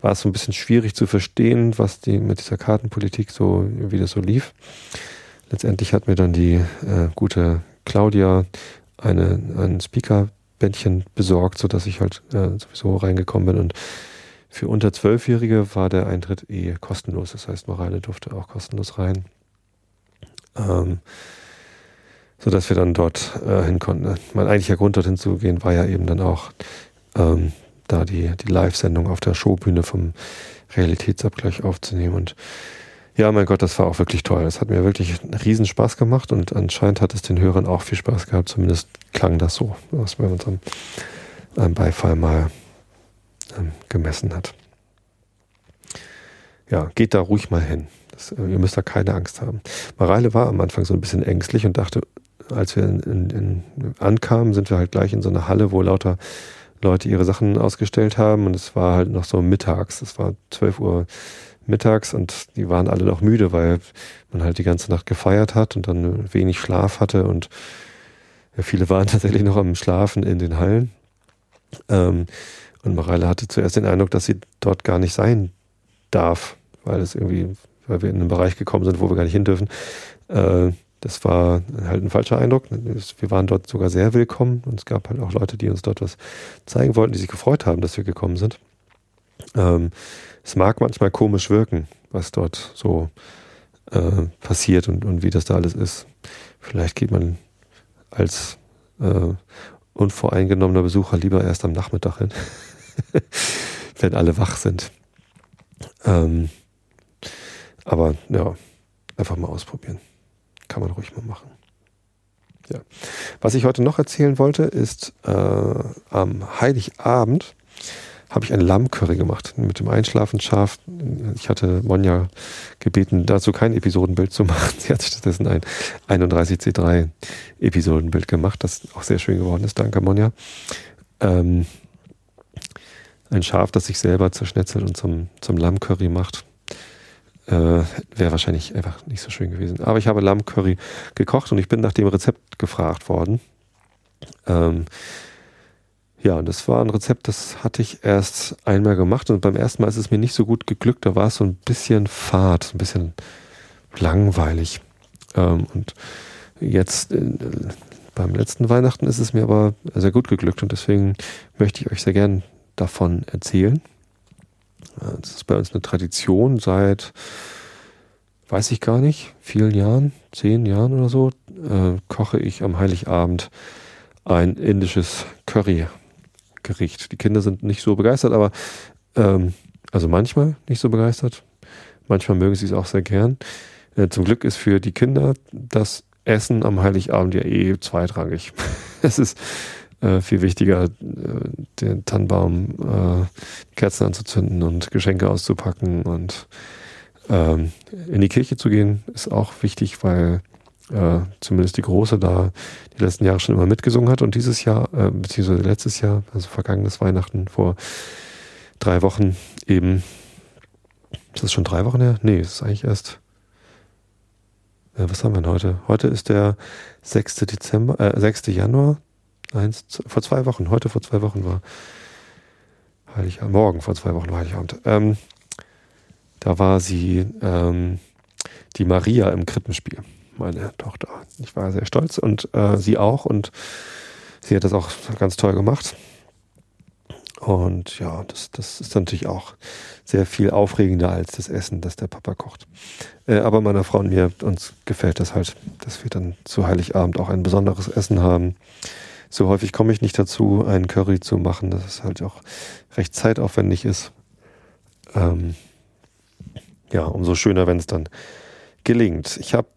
war es so ein bisschen schwierig zu verstehen, was die mit dieser Kartenpolitik so, wie das so lief. Letztendlich hat mir dann die äh, gute Claudia eine, einen Speaker Bändchen besorgt, sodass ich halt äh, sowieso reingekommen bin. Und für unter Zwölfjährige war der Eintritt eh kostenlos. Das heißt, Morale durfte auch kostenlos rein. Ähm, sodass wir dann dort äh, hin konnten. Mein eigentlicher Grund, dorthin zu gehen, war ja eben dann auch ähm, da die, die Live-Sendung auf der Showbühne vom Realitätsabgleich aufzunehmen. Und ja, mein Gott, das war auch wirklich toll. Das hat mir wirklich einen riesen Spaß gemacht und anscheinend hat es den Hörern auch viel Spaß gehabt. Zumindest klang das so, was man unserem Beifall mal ähm, gemessen hat. Ja, geht da ruhig mal hin. Das, äh, ihr müsst da keine Angst haben. Mareile war am Anfang so ein bisschen ängstlich und dachte, als wir in, in, in, ankamen, sind wir halt gleich in so einer Halle, wo lauter Leute ihre Sachen ausgestellt haben und es war halt noch so mittags. Es war 12 Uhr mittags und die waren alle noch müde, weil man halt die ganze Nacht gefeiert hat und dann wenig Schlaf hatte und viele waren tatsächlich noch am Schlafen in den Hallen. Ähm, und Mareile hatte zuerst den Eindruck, dass sie dort gar nicht sein darf, weil es irgendwie, weil wir in einen Bereich gekommen sind, wo wir gar nicht hin dürfen. Äh, das war halt ein falscher Eindruck. Wir waren dort sogar sehr willkommen und es gab halt auch Leute, die uns dort was zeigen wollten, die sich gefreut haben, dass wir gekommen sind. Ähm, es mag manchmal komisch wirken, was dort so äh, passiert und, und wie das da alles ist. Vielleicht geht man als äh, unvoreingenommener Besucher lieber erst am Nachmittag hin, wenn alle wach sind. Ähm, aber ja, einfach mal ausprobieren. Kann man ruhig mal machen. Ja. Was ich heute noch erzählen wollte, ist äh, am Heiligabend habe ich ein Lammcurry gemacht mit dem Einschlafen scharf. Ich hatte Monja gebeten, dazu kein Episodenbild zu machen. Sie hat stattdessen ein 31C3 Episodenbild gemacht, das auch sehr schön geworden ist. Danke, Monja. Ähm, ein Schaf, das sich selber zerschnetzelt und zum, zum Lammcurry macht. Äh, Wäre wahrscheinlich einfach nicht so schön gewesen. Aber ich habe Lammcurry gekocht und ich bin nach dem Rezept gefragt worden. Ähm, ja, das war ein Rezept, das hatte ich erst einmal gemacht und beim ersten Mal ist es mir nicht so gut geglückt. Da war es so ein bisschen fad, ein bisschen langweilig. Ähm, und jetzt äh, beim letzten Weihnachten ist es mir aber sehr gut geglückt und deswegen möchte ich euch sehr gern davon erzählen. Das ist bei uns eine Tradition seit, weiß ich gar nicht, vielen Jahren, zehn Jahren oder so, äh, koche ich am Heiligabend ein indisches Curry Gericht. Die Kinder sind nicht so begeistert, aber ähm, also manchmal nicht so begeistert. Manchmal mögen sie es auch sehr gern. Äh, zum Glück ist für die Kinder das Essen am Heiligabend ja eh zweitrangig. es ist äh, viel wichtiger, äh, den Tannenbaum, äh, Kerzen anzuzünden und Geschenke auszupacken und ähm, in die Kirche zu gehen, ist auch wichtig, weil äh, zumindest die Große da die letzten Jahre schon immer mitgesungen hat und dieses Jahr, äh, beziehungsweise letztes Jahr, also vergangenes Weihnachten vor drei Wochen eben, ist das schon drei Wochen her? Nee, es ist eigentlich erst, äh, was haben wir denn heute? Heute ist der 6. Dezember, äh, 6. Januar, eins, vor zwei Wochen, heute vor zwei Wochen war Heiligabend, morgen vor zwei Wochen war Heiligabend. Ähm, da war sie ähm, die Maria im Krippenspiel meine Tochter. Ich war sehr stolz und äh, sie auch und sie hat das auch ganz toll gemacht. Und ja, das, das ist natürlich auch sehr viel aufregender als das Essen, das der Papa kocht. Äh, aber meiner Frau und mir, uns gefällt das halt, dass wir dann zu Heiligabend auch ein besonderes Essen haben. So häufig komme ich nicht dazu, einen Curry zu machen, dass es halt auch recht zeitaufwendig ist. Ähm, ja, umso schöner, wenn es dann gelingt. Ich habe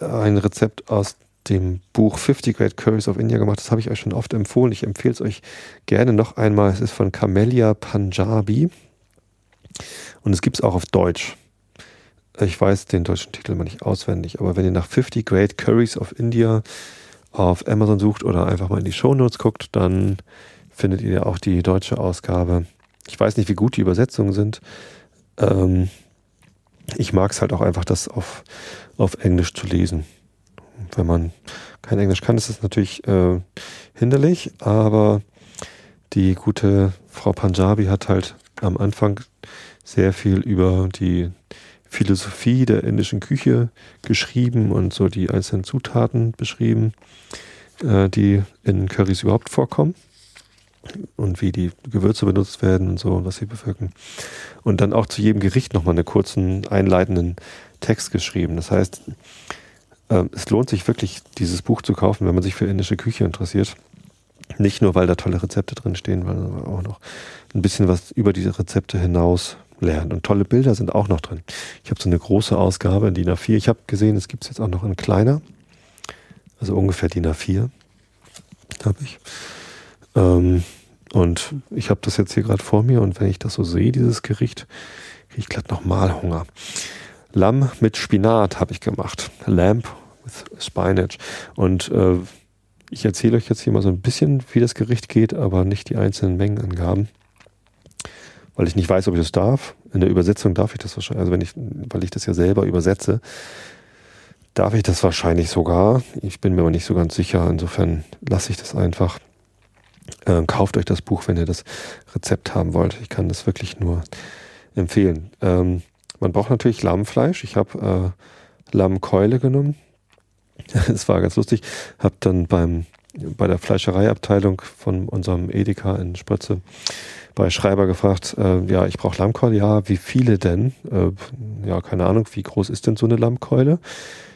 ein Rezept aus dem Buch 50 Great Curries of India gemacht. Das habe ich euch schon oft empfohlen. Ich empfehle es euch gerne noch einmal. Es ist von Camellia Punjabi und es gibt es auch auf Deutsch. Ich weiß den deutschen Titel mal nicht auswendig, aber wenn ihr nach 50 Great Curries of India auf Amazon sucht oder einfach mal in die Show Notes guckt, dann findet ihr auch die deutsche Ausgabe. Ich weiß nicht, wie gut die Übersetzungen sind. Ähm, ich mag es halt auch einfach, das auf, auf Englisch zu lesen. Wenn man kein Englisch kann, ist das natürlich äh, hinderlich, aber die gute Frau Panjabi hat halt am Anfang sehr viel über die Philosophie der indischen Küche geschrieben und so die einzelnen Zutaten beschrieben, äh, die in Currys überhaupt vorkommen und wie die Gewürze benutzt werden und so und was sie bewirken. Und dann auch zu jedem Gericht nochmal einen kurzen einleitenden Text geschrieben. Das heißt, äh, es lohnt sich wirklich, dieses Buch zu kaufen, wenn man sich für indische Küche interessiert. Nicht nur, weil da tolle Rezepte drin stehen, weil man auch noch ein bisschen was über diese Rezepte hinaus lernt. Und tolle Bilder sind auch noch drin. Ich habe so eine große Ausgabe in DIN A4. Ich habe gesehen, es gibt es jetzt auch noch in kleiner. Also ungefähr DIN A4 habe ich. Ähm, und ich habe das jetzt hier gerade vor mir und wenn ich das so sehe, dieses Gericht, kriege ich glatt nochmal Hunger. Lamm mit Spinat habe ich gemacht. Lamb with Spinach. Und äh, ich erzähle euch jetzt hier mal so ein bisschen, wie das Gericht geht, aber nicht die einzelnen Mengenangaben. Weil ich nicht weiß, ob ich das darf. In der Übersetzung darf ich das wahrscheinlich, also wenn ich, weil ich das ja selber übersetze, darf ich das wahrscheinlich sogar. Ich bin mir aber nicht so ganz sicher. Insofern lasse ich das einfach. Ähm, kauft euch das Buch, wenn ihr das Rezept haben wollt. Ich kann das wirklich nur empfehlen. Ähm, man braucht natürlich Lammfleisch. Ich habe äh, Lammkeule genommen. Es war ganz lustig. Habe dann beim bei der Fleischereiabteilung von unserem Edeka in Spritze bei Schreiber gefragt, äh, ja, ich brauche Lammkeule, ja, wie viele denn? Äh, ja, keine Ahnung, wie groß ist denn so eine Lammkeule?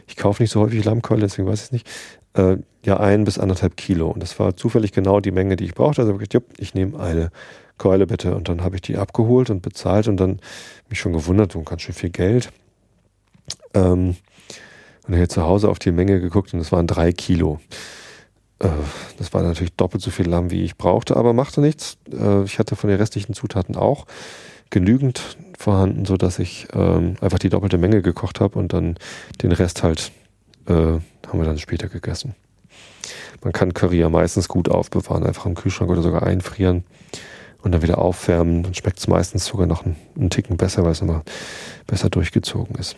Ich kaufe nicht so häufig Lammkeule, deswegen weiß ich es nicht äh, ja ein bis anderthalb Kilo. Und das war zufällig genau die Menge, die ich brauchte. Also wirklich, ich nehme eine Keule bitte. Und dann habe ich die abgeholt und bezahlt und dann mich schon gewundert, so ganz schön viel Geld. Ähm, und hier zu Hause auf die Menge geguckt und es waren drei Kilo. Äh, das war natürlich doppelt so viel Lamm, wie ich brauchte, aber machte nichts. Äh, ich hatte von den restlichen Zutaten auch genügend vorhanden, so dass ich ähm, einfach die doppelte Menge gekocht habe und dann den Rest halt äh, haben wir dann später gegessen. Man kann Curry ja meistens gut aufbewahren, einfach im Kühlschrank oder sogar einfrieren und dann wieder aufwärmen. Dann schmeckt es meistens sogar noch einen, einen Ticken besser, weil es immer besser durchgezogen ist.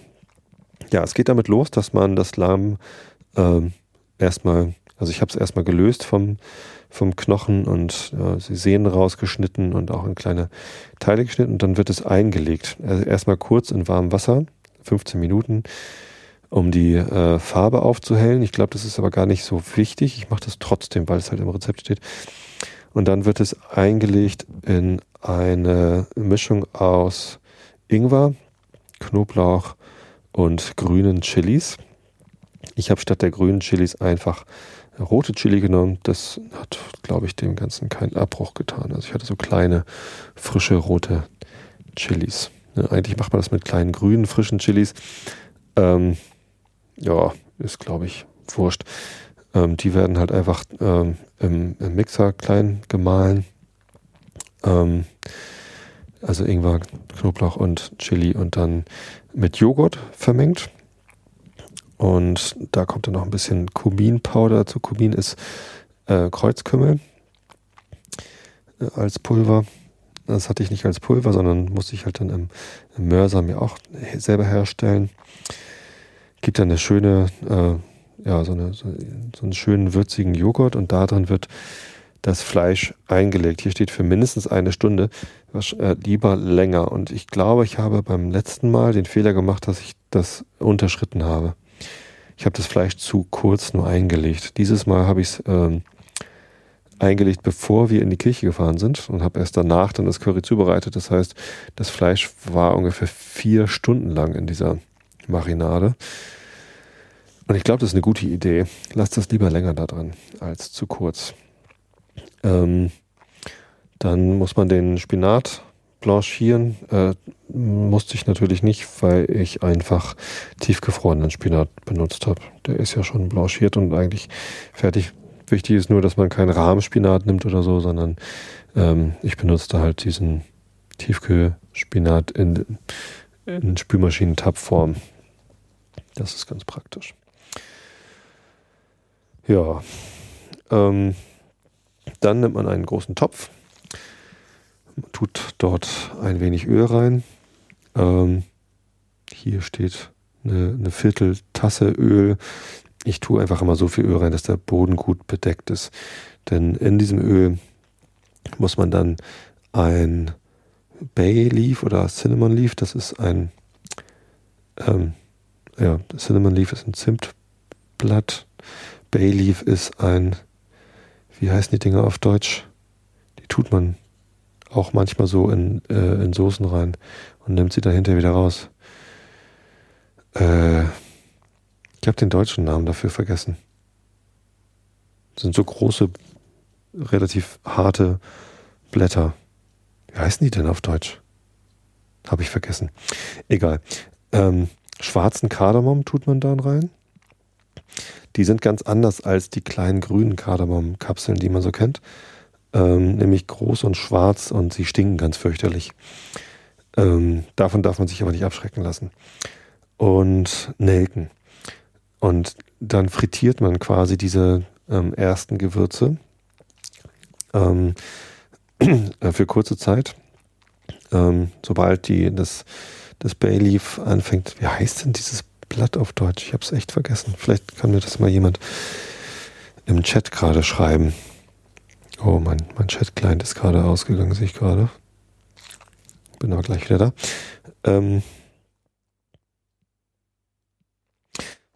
Ja, es geht damit los, dass man das Lamm äh, erstmal, also ich habe es erstmal gelöst vom, vom Knochen und äh, Sehnen rausgeschnitten und auch in kleine Teile geschnitten und dann wird es eingelegt. Also erstmal kurz in warmem Wasser, 15 Minuten, um die äh, Farbe aufzuhellen. Ich glaube, das ist aber gar nicht so wichtig. Ich mache das trotzdem, weil es halt im Rezept steht. Und dann wird es eingelegt in eine Mischung aus Ingwer, Knoblauch und grünen Chilis. Ich habe statt der grünen Chilis einfach rote Chili genommen. Das hat, glaube ich, dem Ganzen keinen Abbruch getan. Also ich hatte so kleine, frische, rote Chilis. Ne, eigentlich macht man das mit kleinen grünen, frischen Chilis. Ähm, ja, ist glaube ich wurscht. Ähm, die werden halt einfach ähm, im, im, Mixer klein gemahlen. Ähm, also Ingwer, Knoblauch und Chili und dann mit Joghurt vermengt. Und da kommt dann noch ein bisschen Kuminpowder dazu. Kumin ist äh, Kreuzkümmel äh, als Pulver. Das hatte ich nicht als Pulver, sondern musste ich halt dann im, im Mörser mir auch selber herstellen. Gibt dann eine schöne, äh, ja, so, eine, so, so einen schönen würzigen Joghurt und da drin wird das Fleisch eingelegt. Hier steht für mindestens eine Stunde, äh, lieber länger. Und ich glaube, ich habe beim letzten Mal den Fehler gemacht, dass ich das unterschritten habe. Ich habe das Fleisch zu kurz nur eingelegt. Dieses Mal habe ich es ähm, eingelegt, bevor wir in die Kirche gefahren sind und habe erst danach dann das Curry zubereitet. Das heißt, das Fleisch war ungefähr vier Stunden lang in dieser Marinade. Und ich glaube, das ist eine gute Idee. Lasst das lieber länger da drin als zu kurz. Ähm, dann muss man den Spinat blanchieren. Äh, musste ich natürlich nicht, weil ich einfach tiefgefrorenen Spinat benutzt habe. Der ist ja schon blanchiert und eigentlich fertig. Wichtig ist nur, dass man keinen Rahmspinat nimmt oder so, sondern ähm, ich benutzte halt diesen Tiefkühlspinat in, in Spülmaschinentabform. Das ist ganz praktisch. Ja. Ähm, dann nimmt man einen großen Topf, tut dort ein wenig Öl rein. Ähm, hier steht eine, eine Vierteltasse Öl. Ich tue einfach immer so viel Öl rein, dass der Boden gut bedeckt ist. Denn in diesem Öl muss man dann ein Bay Leaf oder Cinnamon Leaf, das ist ein, ähm, ja, Cinnamon Leaf ist ein Zimtblatt. Bay Leaf ist ein, wie heißen die Dinger auf Deutsch? Die tut man auch manchmal so in, äh, in Soßen rein und nimmt sie dahinter wieder raus. Äh, ich habe den deutschen Namen dafür vergessen. Das sind so große, relativ harte Blätter. Wie heißen die denn auf Deutsch? Habe ich vergessen. Egal. Ähm, schwarzen Kardamom tut man da rein. Die sind ganz anders als die kleinen grünen Kardamom-Kapseln, die man so kennt ähm, nämlich groß und schwarz und sie stinken ganz fürchterlich. Ähm, davon darf man sich aber nicht abschrecken lassen. Und Nelken. Und dann frittiert man quasi diese ähm, ersten Gewürze ähm, äh, für kurze Zeit. Ähm, sobald die, das, das Bayleaf anfängt, wie heißt denn dieses Blatt auf Deutsch? Ich habe es echt vergessen. Vielleicht kann mir das mal jemand im Chat gerade schreiben. Oh, mein, mein Chat-Client ist gerade ausgegangen, sehe ich gerade. Bin aber gleich wieder da. Ähm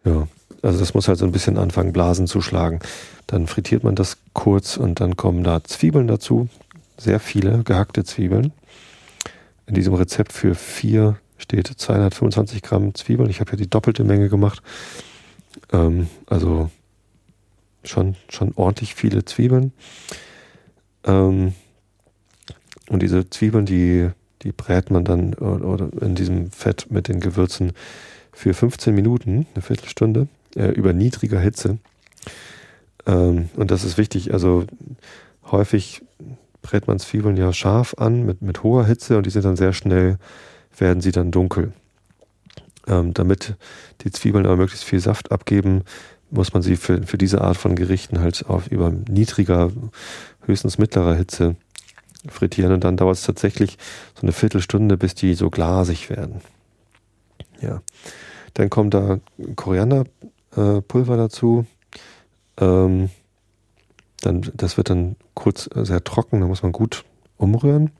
ja, also das muss halt so ein bisschen anfangen, Blasen zu schlagen. Dann frittiert man das kurz und dann kommen da Zwiebeln dazu. Sehr viele gehackte Zwiebeln. In diesem Rezept für vier steht 225 Gramm Zwiebeln. Ich habe ja die doppelte Menge gemacht. Ähm, also schon, schon ordentlich viele Zwiebeln. Ähm, und diese Zwiebeln, die, die brät man dann oder in diesem Fett mit den Gewürzen für 15 Minuten, eine Viertelstunde, äh, über niedriger Hitze. Ähm, und das ist wichtig. Also häufig brät man Zwiebeln ja scharf an mit, mit hoher Hitze und die sind dann sehr schnell, werden sie dann dunkel. Ähm, damit die Zwiebeln aber möglichst viel Saft abgeben, muss man sie für, für diese Art von Gerichten halt auf über niedriger höchstens mittlerer Hitze frittieren und dann dauert es tatsächlich so eine Viertelstunde, bis die so glasig werden. Ja. Dann kommt da Korianderpulver äh, dazu. Ähm, dann, das wird dann kurz äh, sehr trocken, da muss man gut umrühren.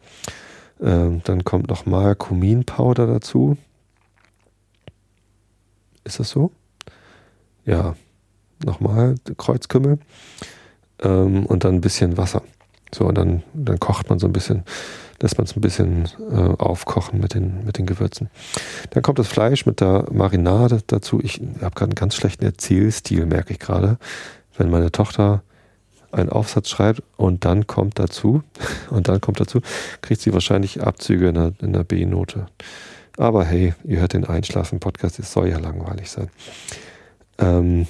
Ähm, dann kommt nochmal Kuminpowder dazu. Ist das so? Ja, nochmal Kreuzkümmel ähm, und dann ein bisschen Wasser. So, und dann, dann kocht man so ein bisschen, lässt man es ein bisschen äh, aufkochen mit den, mit den Gewürzen. Dann kommt das Fleisch mit der Marinade dazu. Ich habe gerade einen ganz schlechten Erzählstil, merke ich gerade. Wenn meine Tochter einen Aufsatz schreibt und dann kommt dazu, und dann kommt dazu, kriegt sie wahrscheinlich Abzüge in der, in der B-Note. Aber hey, ihr hört den Einschlafen-Podcast, es soll ja langweilig sein. Ähm,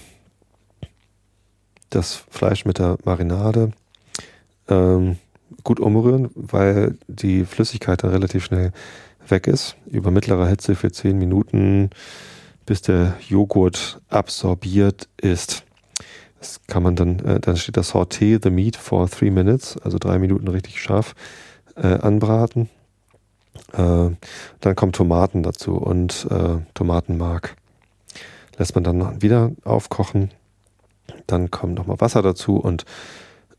das Fleisch mit der Marinade ähm, gut umrühren, weil die Flüssigkeit dann relativ schnell weg ist. Über mittlerer Hitze für 10 Minuten, bis der Joghurt absorbiert ist. Das kann man dann, äh, dann steht das Sauté the meat for 3 minutes, also drei Minuten richtig scharf äh, anbraten. Äh, dann kommen Tomaten dazu und äh, Tomatenmark. Lässt man dann wieder aufkochen. Dann kommt nochmal Wasser dazu und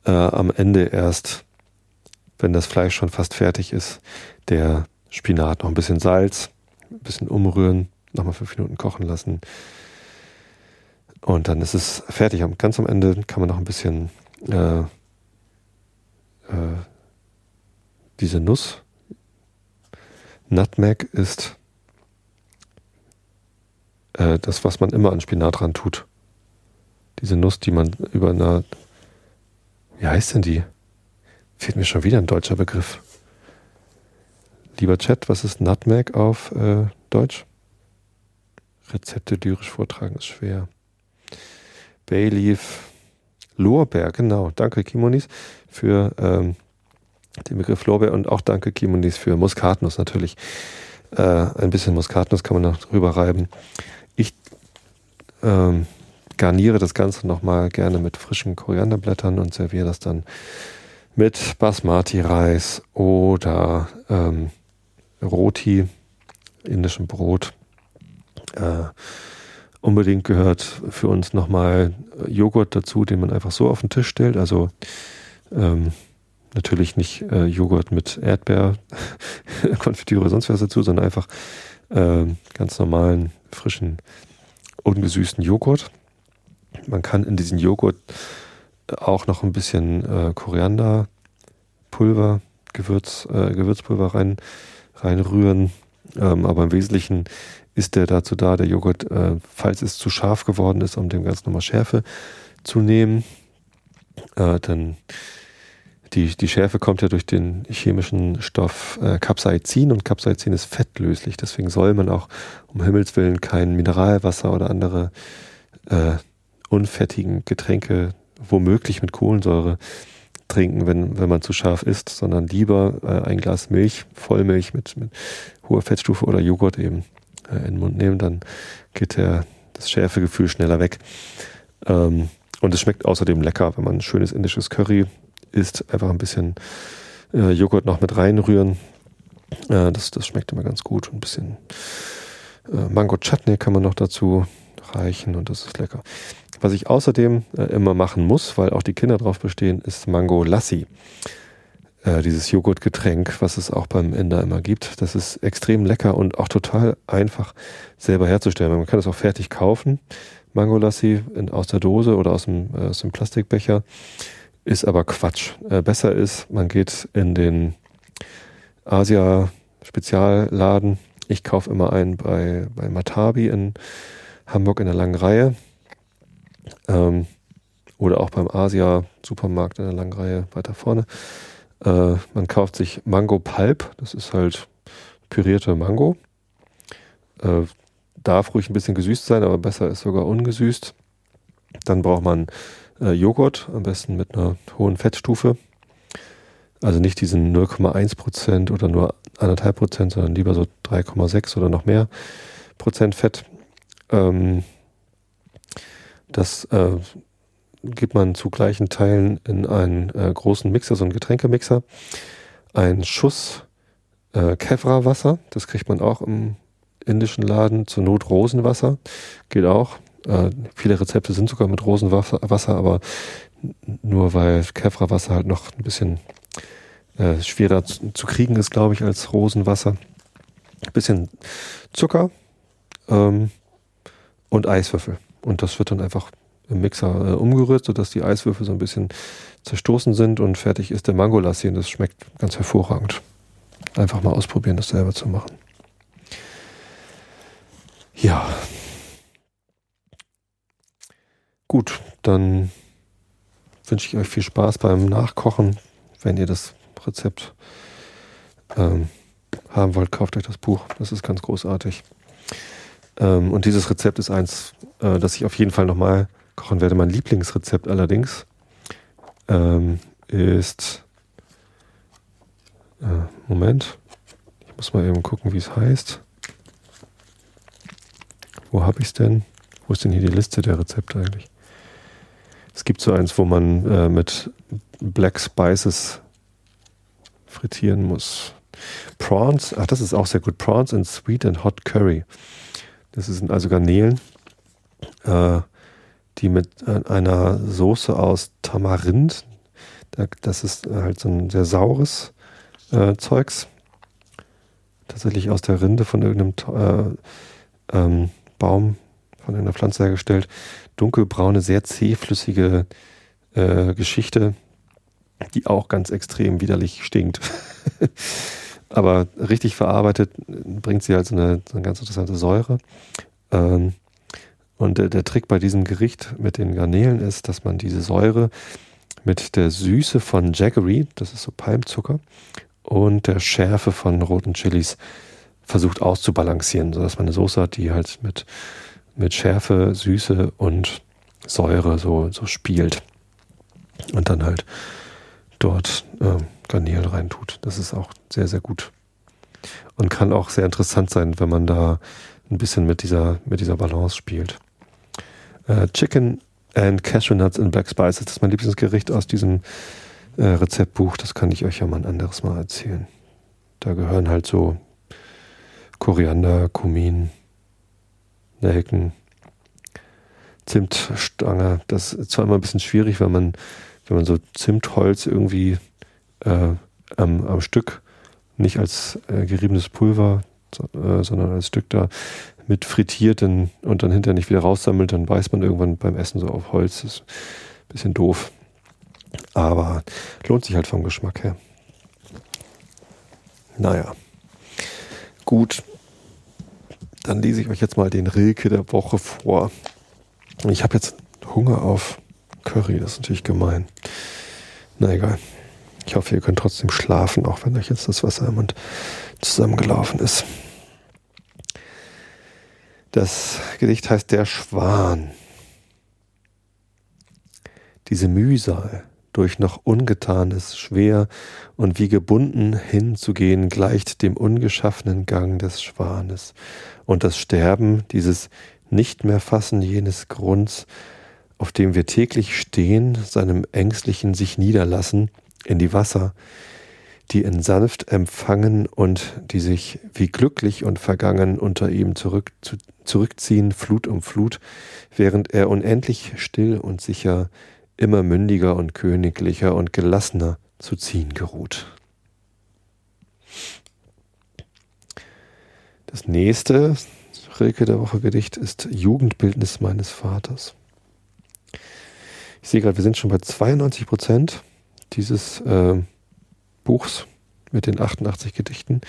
äh, am Ende erst, wenn das Fleisch schon fast fertig ist, der Spinat. Noch ein bisschen Salz, ein bisschen umrühren, nochmal fünf Minuten kochen lassen. Und dann ist es fertig. Ganz am Ende kann man noch ein bisschen äh, äh, diese Nuss. Nutmeg ist äh, das, was man immer an Spinat dran tut. Diese Nuss, die man über einer, wie heißt denn die? Fehlt mir schon wieder ein deutscher Begriff. Lieber Chat, was ist Nutmeg auf äh, Deutsch? Rezepte lyrisch vortragen ist schwer. Bayleaf, Lorbeer, genau. Danke, Kimonis, für ähm, den Begriff Lorbeer und auch danke, Kimonis, für Muskatnuss natürlich. Äh, ein bisschen Muskatnuss kann man noch drüber reiben. Ich ähm, garniere das Ganze nochmal gerne mit frischen Korianderblättern und serviere das dann mit Basmati-Reis oder ähm, Roti, indischem Brot. Äh, unbedingt gehört für uns nochmal Joghurt dazu, den man einfach so auf den Tisch stellt. Also ähm, natürlich nicht äh, Joghurt mit Erdbeer, Konfitüre, sonst was dazu, sondern einfach äh, ganz normalen, frischen, ungesüßten Joghurt. Man kann in diesen Joghurt auch noch ein bisschen äh, Korianderpulver, Gewürz, äh, Gewürzpulver rein reinrühren. Ähm, aber im Wesentlichen ist der dazu da, der Joghurt, äh, falls es zu scharf geworden ist, um dem Ganzen nochmal Schärfe zu nehmen. Äh, dann die, die Schärfe kommt ja durch den chemischen Stoff äh, Capsaicin und Capsaicin ist fettlöslich. Deswegen soll man auch um Himmels Willen kein Mineralwasser oder andere äh, unfettigen Getränke womöglich mit Kohlensäure trinken, wenn, wenn man zu scharf isst, sondern lieber äh, ein Glas Milch, Vollmilch mit, mit hoher Fettstufe oder Joghurt eben äh, in den Mund nehmen, dann geht der, das Schärfegefühl schneller weg. Ähm, und es schmeckt außerdem lecker, wenn man ein schönes indisches Curry isst, einfach ein bisschen äh, Joghurt noch mit reinrühren. Äh, das, das schmeckt immer ganz gut. Ein bisschen äh, Mango Chutney kann man noch dazu reichen und das ist lecker. Was ich außerdem äh, immer machen muss, weil auch die Kinder drauf bestehen, ist Mango Lassi. Äh, dieses Joghurtgetränk, was es auch beim Inder immer gibt. Das ist extrem lecker und auch total einfach selber herzustellen. Man kann es auch fertig kaufen. Mango Lassi in, aus der Dose oder aus dem, äh, aus dem Plastikbecher. Ist aber Quatsch. Äh, besser ist, man geht in den Asia-Spezialladen. Ich kaufe immer einen bei, bei Matabi in Hamburg in der langen Reihe. Ähm, oder auch beim Asia-Supermarkt in der langen Reihe weiter vorne. Äh, man kauft sich Mango Pulp, das ist halt pürierte Mango. Äh, darf ruhig ein bisschen gesüßt sein, aber besser ist sogar ungesüßt. Dann braucht man äh, Joghurt, am besten mit einer hohen Fettstufe. Also nicht diesen 0,1% oder nur 1,5%, sondern lieber so 3,6 oder noch mehr Prozent Fett. Ähm, das äh, gibt man zu gleichen Teilen in einen äh, großen Mixer, so einen Getränkemixer. Ein Schuss äh, Kevra-Wasser, das kriegt man auch im indischen Laden. Zur Not Rosenwasser, geht auch. Äh, viele Rezepte sind sogar mit Rosenwasser, Wasser, aber nur weil Kevra-Wasser halt noch ein bisschen äh, schwerer zu, zu, kriegen ist, glaube ich, als Rosenwasser. Ein bisschen Zucker ähm, und Eiswürfel. Und das wird dann einfach im Mixer äh, umgerührt, sodass die Eiswürfel so ein bisschen zerstoßen sind und fertig ist der Mangolassi und das schmeckt ganz hervorragend. Einfach mal ausprobieren, das selber zu machen. Ja. Gut, dann wünsche ich euch viel Spaß beim Nachkochen. Wenn ihr das Rezept ähm, haben wollt, kauft euch das Buch. Das ist ganz großartig. Ähm, und dieses Rezept ist eins, äh, das ich auf jeden Fall nochmal kochen werde. Mein Lieblingsrezept allerdings ähm, ist. Äh, Moment. Ich muss mal eben gucken, wie es heißt. Wo habe ich es denn? Wo ist denn hier die Liste der Rezepte eigentlich? Es gibt so eins, wo man äh, mit Black Spices frittieren muss. Prawns, ach, das ist auch sehr gut. Prawns in Sweet and Hot Curry. Das sind also Garnelen, äh, die mit äh, einer Soße aus Tamarind, das ist halt so ein sehr saures äh, Zeugs, tatsächlich aus der Rinde von irgendeinem äh, ähm, Baum, von einer Pflanze hergestellt. Dunkelbraune, sehr zähflüssige äh, Geschichte, die auch ganz extrem widerlich stinkt. Aber richtig verarbeitet bringt sie halt so eine, so eine ganz interessante Säure. Ähm, und der, der, Trick bei diesem Gericht mit den Garnelen ist, dass man diese Säure mit der Süße von Jaggery, das ist so Palmzucker, und der Schärfe von roten Chilis versucht auszubalancieren, sodass man eine Soße hat, die halt mit, mit Schärfe, Süße und Säure so, so spielt. Und dann halt dort äh, Garnelen reintut. Das ist auch sehr, sehr gut. Und kann auch sehr interessant sein, wenn man da ein bisschen mit dieser, mit dieser Balance spielt. Äh, Chicken and Cashew Nuts in Black Spices, das ist mein Lieblingsgericht aus diesem äh, Rezeptbuch. Das kann ich euch ja mal ein anderes Mal erzählen. Da gehören halt so Koriander, Kumin, Nelken, Zimtstange. Das ist zwar immer ein bisschen schwierig, wenn man, wenn man so Zimtholz irgendwie äh, am, am, Stück, nicht als äh, geriebenes Pulver, äh, sondern als Stück da mit frittiert und dann hinterher nicht wieder raussammelt, dann weiß man irgendwann beim Essen so auf Holz. Das ist ein bisschen doof. Aber lohnt sich halt vom Geschmack her. Naja. Gut. Dann lese ich euch jetzt mal den Rilke der Woche vor. Ich habe jetzt Hunger auf Curry, das ist natürlich gemein. Na egal. Ich hoffe, ihr könnt trotzdem schlafen, auch wenn euch jetzt das Wasser im Mund zusammengelaufen ist. Das Gedicht heißt Der Schwan. Diese Mühsal durch noch Ungetanes schwer und wie gebunden hinzugehen gleicht dem ungeschaffenen Gang des Schwanes und das Sterben dieses nicht mehr fassen jenes Grunds, auf dem wir täglich stehen, seinem ängstlichen sich niederlassen, in die Wasser, die ihn sanft empfangen und die sich wie glücklich und vergangen unter ihm zurück, zu, zurückziehen, Flut um Flut, während er unendlich still und sicher, immer mündiger und königlicher und gelassener zu ziehen geruht. Das nächste Rilke der Woche Gedicht ist Jugendbildnis meines Vaters. Ich sehe gerade, wir sind schon bei 92 Prozent dieses äh, Buchs mit den 88 Gedichten.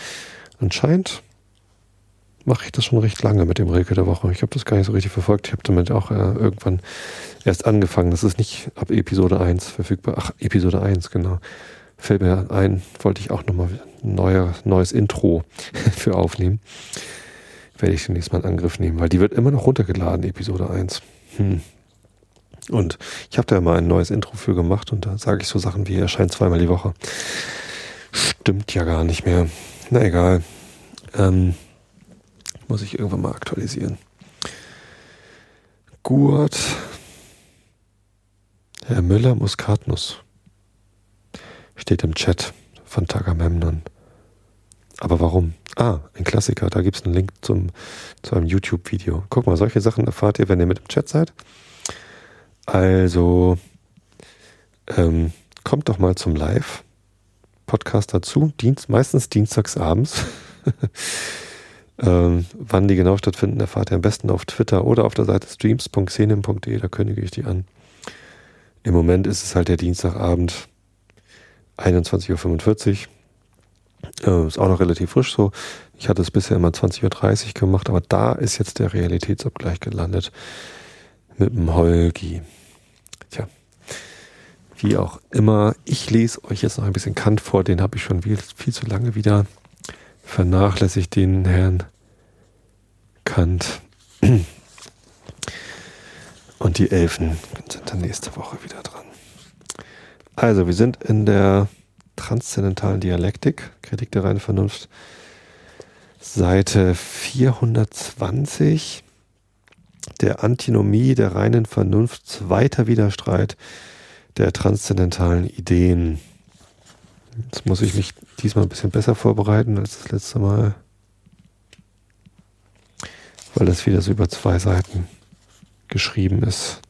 Anscheinend mache ich das schon recht lange mit dem Rilke der Woche. Ich habe das gar nicht so richtig verfolgt. Ich habe damit auch äh, irgendwann erst angefangen. Das ist nicht ab Episode 1 verfügbar. Ach, Episode 1, genau. Fällt mir ein, wollte ich auch nochmal ein neuer, neues Intro für aufnehmen. Werde ich demnächst mal in Angriff nehmen, weil die wird immer noch runtergeladen, Episode 1. Hm. Und ich habe da mal ein neues Intro für gemacht und da sage ich so Sachen wie erscheint zweimal die Woche. Stimmt ja gar nicht mehr. Na egal. Ähm, muss ich irgendwann mal aktualisieren. Gurt. Herr Müller Muskatnuss. Steht im Chat von Tagamemnon. Aber warum? Ah, ein Klassiker. Da gibt es einen Link zum, zu einem YouTube-Video. Guck mal, solche Sachen erfahrt ihr, wenn ihr mit im Chat seid. Also ähm, kommt doch mal zum Live-Podcast dazu. Dienst, meistens dienstags abends. ähm, wann die genau stattfinden, erfahrt ihr am besten auf Twitter oder auf der Seite streams.xenim.de, da kündige ich die an. Im Moment ist es halt der Dienstagabend, 21.45 Uhr. Äh, ist auch noch relativ frisch so. Ich hatte es bisher immer 20.30 Uhr gemacht, aber da ist jetzt der Realitätsabgleich gelandet mit dem Holgi. Wie auch immer. Ich lese euch jetzt noch ein bisschen Kant vor, den habe ich schon viel, viel zu lange wieder vernachlässigt, den Herrn Kant. Und die Elfen sind dann nächste Woche wieder dran. Also, wir sind in der transzendentalen Dialektik, Kritik der reinen Vernunft, Seite 420, der Antinomie der reinen Vernunft, zweiter Widerstreit der transzendentalen Ideen. Jetzt muss ich mich diesmal ein bisschen besser vorbereiten als das letzte Mal, weil das wieder so über zwei Seiten geschrieben ist.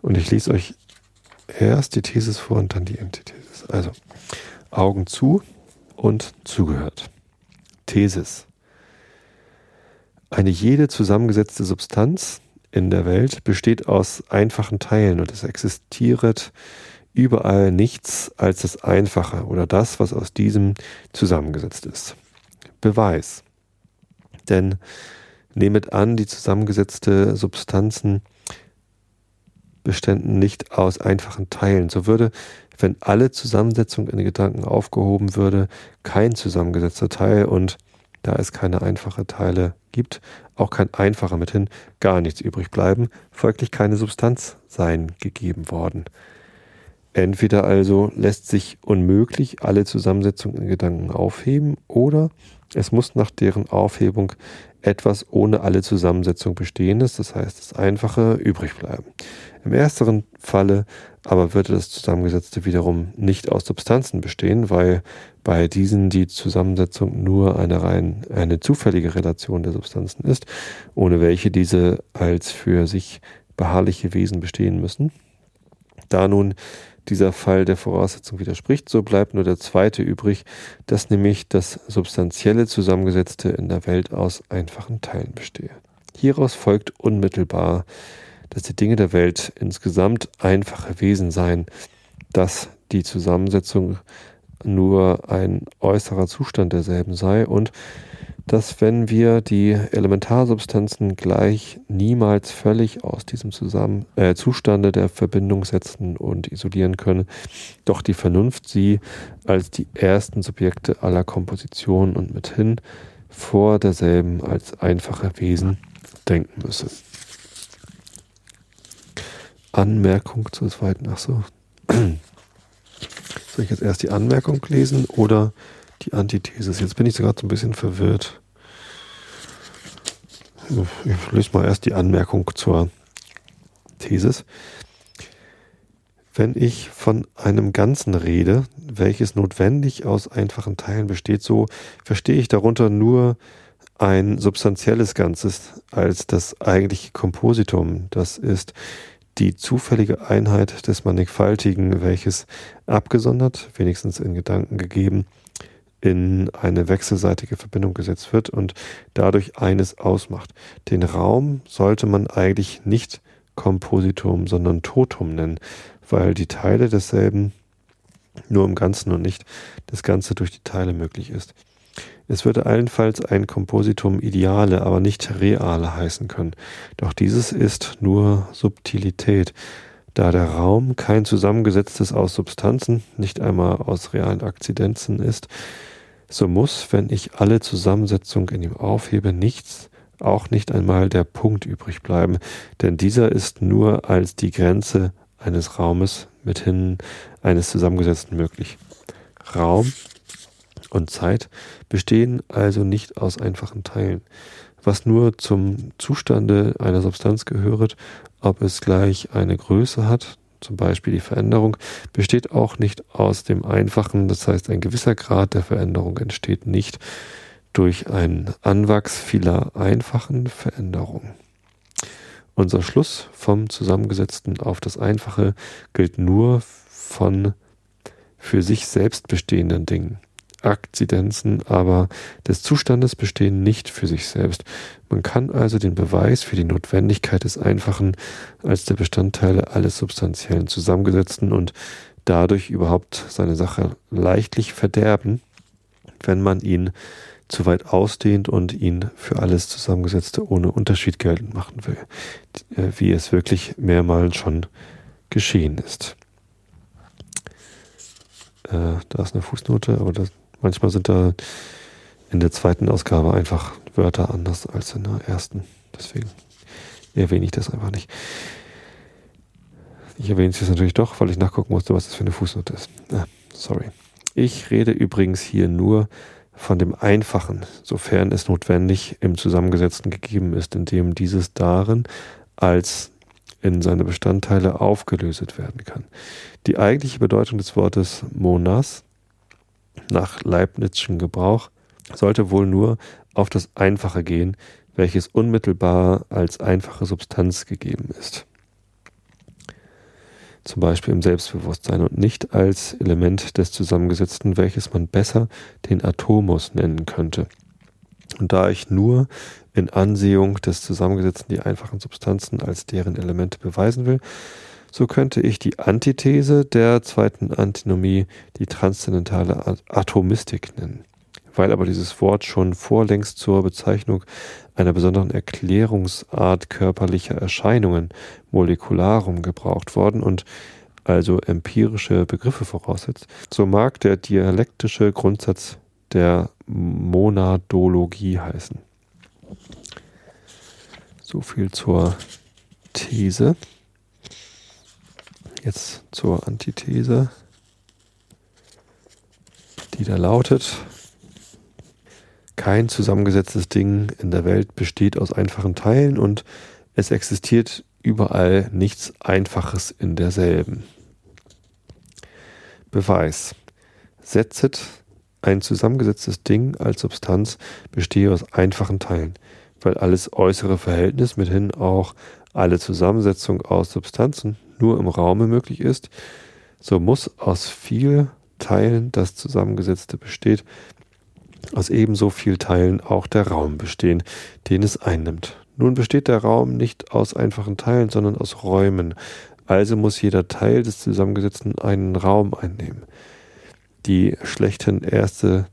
Und ich lese euch erst die Thesis vor und dann die Antithesis. Also, Augen zu und zugehört. Thesis. Eine jede zusammengesetzte Substanz in der Welt besteht aus einfachen Teilen und es existiert überall nichts als das Einfache oder das, was aus diesem zusammengesetzt ist. Beweis. Denn nehmet an, die zusammengesetzte Substanzen beständen nicht aus einfachen Teilen. So würde, wenn alle Zusammensetzung in Gedanken aufgehoben würde, kein zusammengesetzter Teil und da es keine einfache Teile gibt, auch kein einfacher mithin gar nichts übrig bleiben, folglich keine Substanz sein gegeben worden. Entweder also lässt sich unmöglich alle Zusammensetzung in Gedanken aufheben oder es muss nach deren Aufhebung etwas ohne alle Zusammensetzung Bestehendes, das heißt das Einfache, übrig bleiben. Im ersteren Falle aber würde das Zusammengesetzte wiederum nicht aus Substanzen bestehen, weil bei diesen die Zusammensetzung nur eine rein eine zufällige Relation der Substanzen ist, ohne welche diese als für sich beharrliche Wesen bestehen müssen. Da nun dieser Fall der Voraussetzung widerspricht, so bleibt nur der zweite übrig, dass nämlich das substanzielle Zusammengesetzte in der Welt aus einfachen Teilen bestehe. Hieraus folgt unmittelbar, dass die Dinge der Welt insgesamt einfache Wesen seien, dass die Zusammensetzung nur ein äußerer Zustand derselben sei und dass wenn wir die Elementarsubstanzen gleich niemals völlig aus diesem Zusammen äh, Zustande der Verbindung setzen und isolieren können, doch die Vernunft sie als die ersten Subjekte aller Komposition und mithin vor derselben als einfache Wesen denken müsse. Anmerkung zur zweiten, ach so. Soll ich jetzt erst die Anmerkung lesen oder die Antithesis. Jetzt bin ich sogar so ein bisschen verwirrt. Ich lese mal erst die Anmerkung zur Thesis. Wenn ich von einem Ganzen rede, welches notwendig aus einfachen Teilen besteht, so verstehe ich darunter nur ein substanzielles Ganzes als das eigentliche Kompositum. Das ist die zufällige Einheit des Mannigfaltigen, welches abgesondert, wenigstens in Gedanken gegeben, in eine wechselseitige Verbindung gesetzt wird und dadurch eines ausmacht. Den Raum sollte man eigentlich nicht Kompositum, sondern Totum nennen, weil die Teile desselben nur im Ganzen und nicht das Ganze durch die Teile möglich ist. Es würde allenfalls ein Kompositum Ideale, aber nicht Reale heißen können. Doch dieses ist nur Subtilität, da der Raum kein zusammengesetztes aus Substanzen, nicht einmal aus realen Akzidenzen ist, so muss, wenn ich alle Zusammensetzung in ihm aufhebe, nichts, auch nicht einmal der Punkt übrig bleiben, denn dieser ist nur als die Grenze eines Raumes mithin eines Zusammengesetzten möglich. Raum und Zeit bestehen also nicht aus einfachen Teilen. Was nur zum Zustande einer Substanz gehöret, ob es gleich eine Größe hat, zum Beispiel die Veränderung, besteht auch nicht aus dem Einfachen. Das heißt, ein gewisser Grad der Veränderung entsteht nicht durch einen Anwachs vieler einfachen Veränderungen. Unser Schluss vom Zusammengesetzten auf das Einfache gilt nur von für sich selbst bestehenden Dingen. Akzidenzen aber des Zustandes bestehen nicht für sich selbst. Man kann also den Beweis für die Notwendigkeit des Einfachen als der Bestandteile alles Substanziellen zusammengesetzten und dadurch überhaupt seine Sache leichtlich verderben, wenn man ihn zu weit ausdehnt und ihn für alles Zusammengesetzte ohne Unterschied geltend machen will, äh, wie es wirklich mehrmals schon geschehen ist. Äh, da ist eine Fußnote, aber das Manchmal sind da in der zweiten Ausgabe einfach Wörter anders als in der ersten. Deswegen erwähne ich das einfach nicht. Ich erwähne es jetzt natürlich doch, weil ich nachgucken musste, was das für eine Fußnote ist. Ah, sorry. Ich rede übrigens hier nur von dem Einfachen, sofern es notwendig im Zusammengesetzten gegeben ist, indem dieses darin als in seine Bestandteile aufgelöst werden kann. Die eigentliche Bedeutung des Wortes Monas nach Leibnizschen Gebrauch sollte wohl nur auf das Einfache gehen, welches unmittelbar als einfache Substanz gegeben ist. Zum Beispiel im Selbstbewusstsein und nicht als Element des Zusammengesetzten, welches man besser den Atomos nennen könnte. Und da ich nur in Ansehung des Zusammengesetzten die einfachen Substanzen als deren Elemente beweisen will, so könnte ich die Antithese der zweiten Antinomie die transzendentale Atomistik nennen. Weil aber dieses Wort schon vorlängst zur Bezeichnung einer besonderen Erklärungsart körperlicher Erscheinungen molekularum gebraucht worden und also empirische Begriffe voraussetzt, so mag der dialektische Grundsatz der Monadologie heißen. So viel zur These. Jetzt zur Antithese, die da lautet, kein zusammengesetztes Ding in der Welt besteht aus einfachen Teilen und es existiert überall nichts Einfaches in derselben. Beweis. Setzet ein zusammengesetztes Ding als Substanz bestehe aus einfachen Teilen, weil alles äußere Verhältnis, mithin auch alle Zusammensetzung aus Substanzen nur im Raume möglich ist, so muss aus viel Teilen das Zusammengesetzte besteht, aus ebenso viel Teilen auch der Raum bestehen, den es einnimmt. Nun besteht der Raum nicht aus einfachen Teilen, sondern aus Räumen, also muss jeder Teil des Zusammengesetzten einen Raum einnehmen. Die schlechten erste,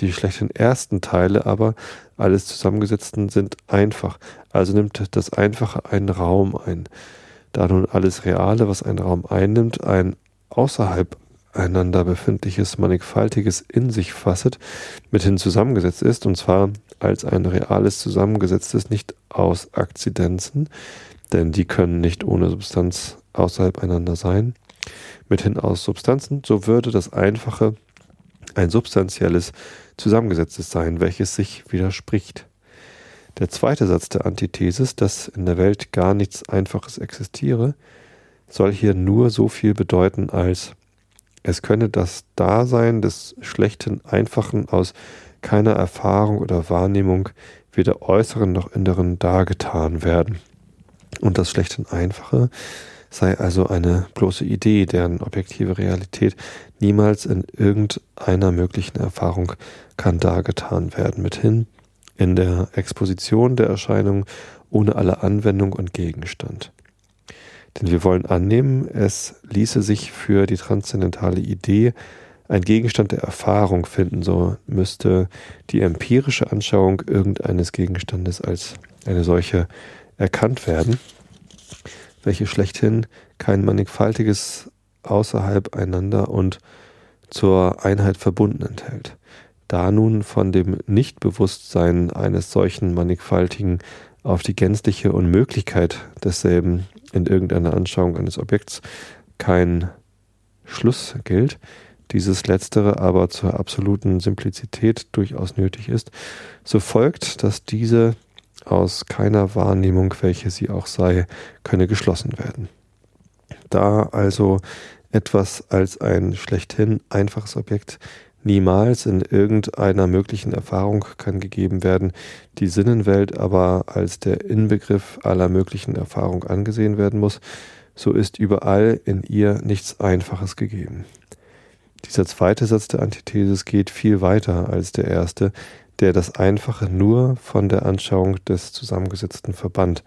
die schlechten ersten Teile aber alles Zusammengesetzten sind einfach, also nimmt das Einfache einen Raum ein. Da nun alles Reale, was einen Raum einnimmt, ein außerhalb einander befindliches mannigfaltiges in sich fasset, mithin zusammengesetzt ist, und zwar als ein reales zusammengesetztes, nicht aus Akzidenzen, denn die können nicht ohne Substanz außerhalb einander sein, mithin aus Substanzen, so würde das Einfache ein substanzielles Zusammengesetztes sein, welches sich widerspricht. Der zweite Satz der Antithesis, dass in der Welt gar nichts Einfaches existiere, soll hier nur so viel bedeuten als es könne das Dasein des schlechten Einfachen aus keiner Erfahrung oder Wahrnehmung weder äußeren noch inneren dargetan werden. Und das schlechte Einfache sei also eine bloße Idee, deren objektive Realität niemals in irgendeiner möglichen Erfahrung kann dargetan werden, mithin in der Exposition der Erscheinung ohne alle Anwendung und Gegenstand. Denn wir wollen annehmen, es ließe sich für die transzendentale Idee ein Gegenstand der Erfahrung finden, so müsste die empirische Anschauung irgendeines Gegenstandes als eine solche erkannt werden, welche schlechthin kein mannigfaltiges außerhalb einander und zur Einheit verbunden enthält. Da nun von dem Nichtbewusstsein eines solchen mannigfaltigen auf die gänzliche Unmöglichkeit desselben in irgendeiner Anschauung eines Objekts kein Schluss gilt, dieses letztere aber zur absoluten Simplizität durchaus nötig ist, so folgt, dass diese aus keiner Wahrnehmung, welche sie auch sei, könne geschlossen werden. Da also etwas als ein schlechthin einfaches Objekt niemals in irgendeiner möglichen Erfahrung kann gegeben werden, die Sinnenwelt aber als der Inbegriff aller möglichen Erfahrung angesehen werden muss, so ist überall in ihr nichts Einfaches gegeben. Dieser zweite Satz der Antithesis geht viel weiter als der erste, der das Einfache nur von der Anschauung des Zusammengesetzten verbannt,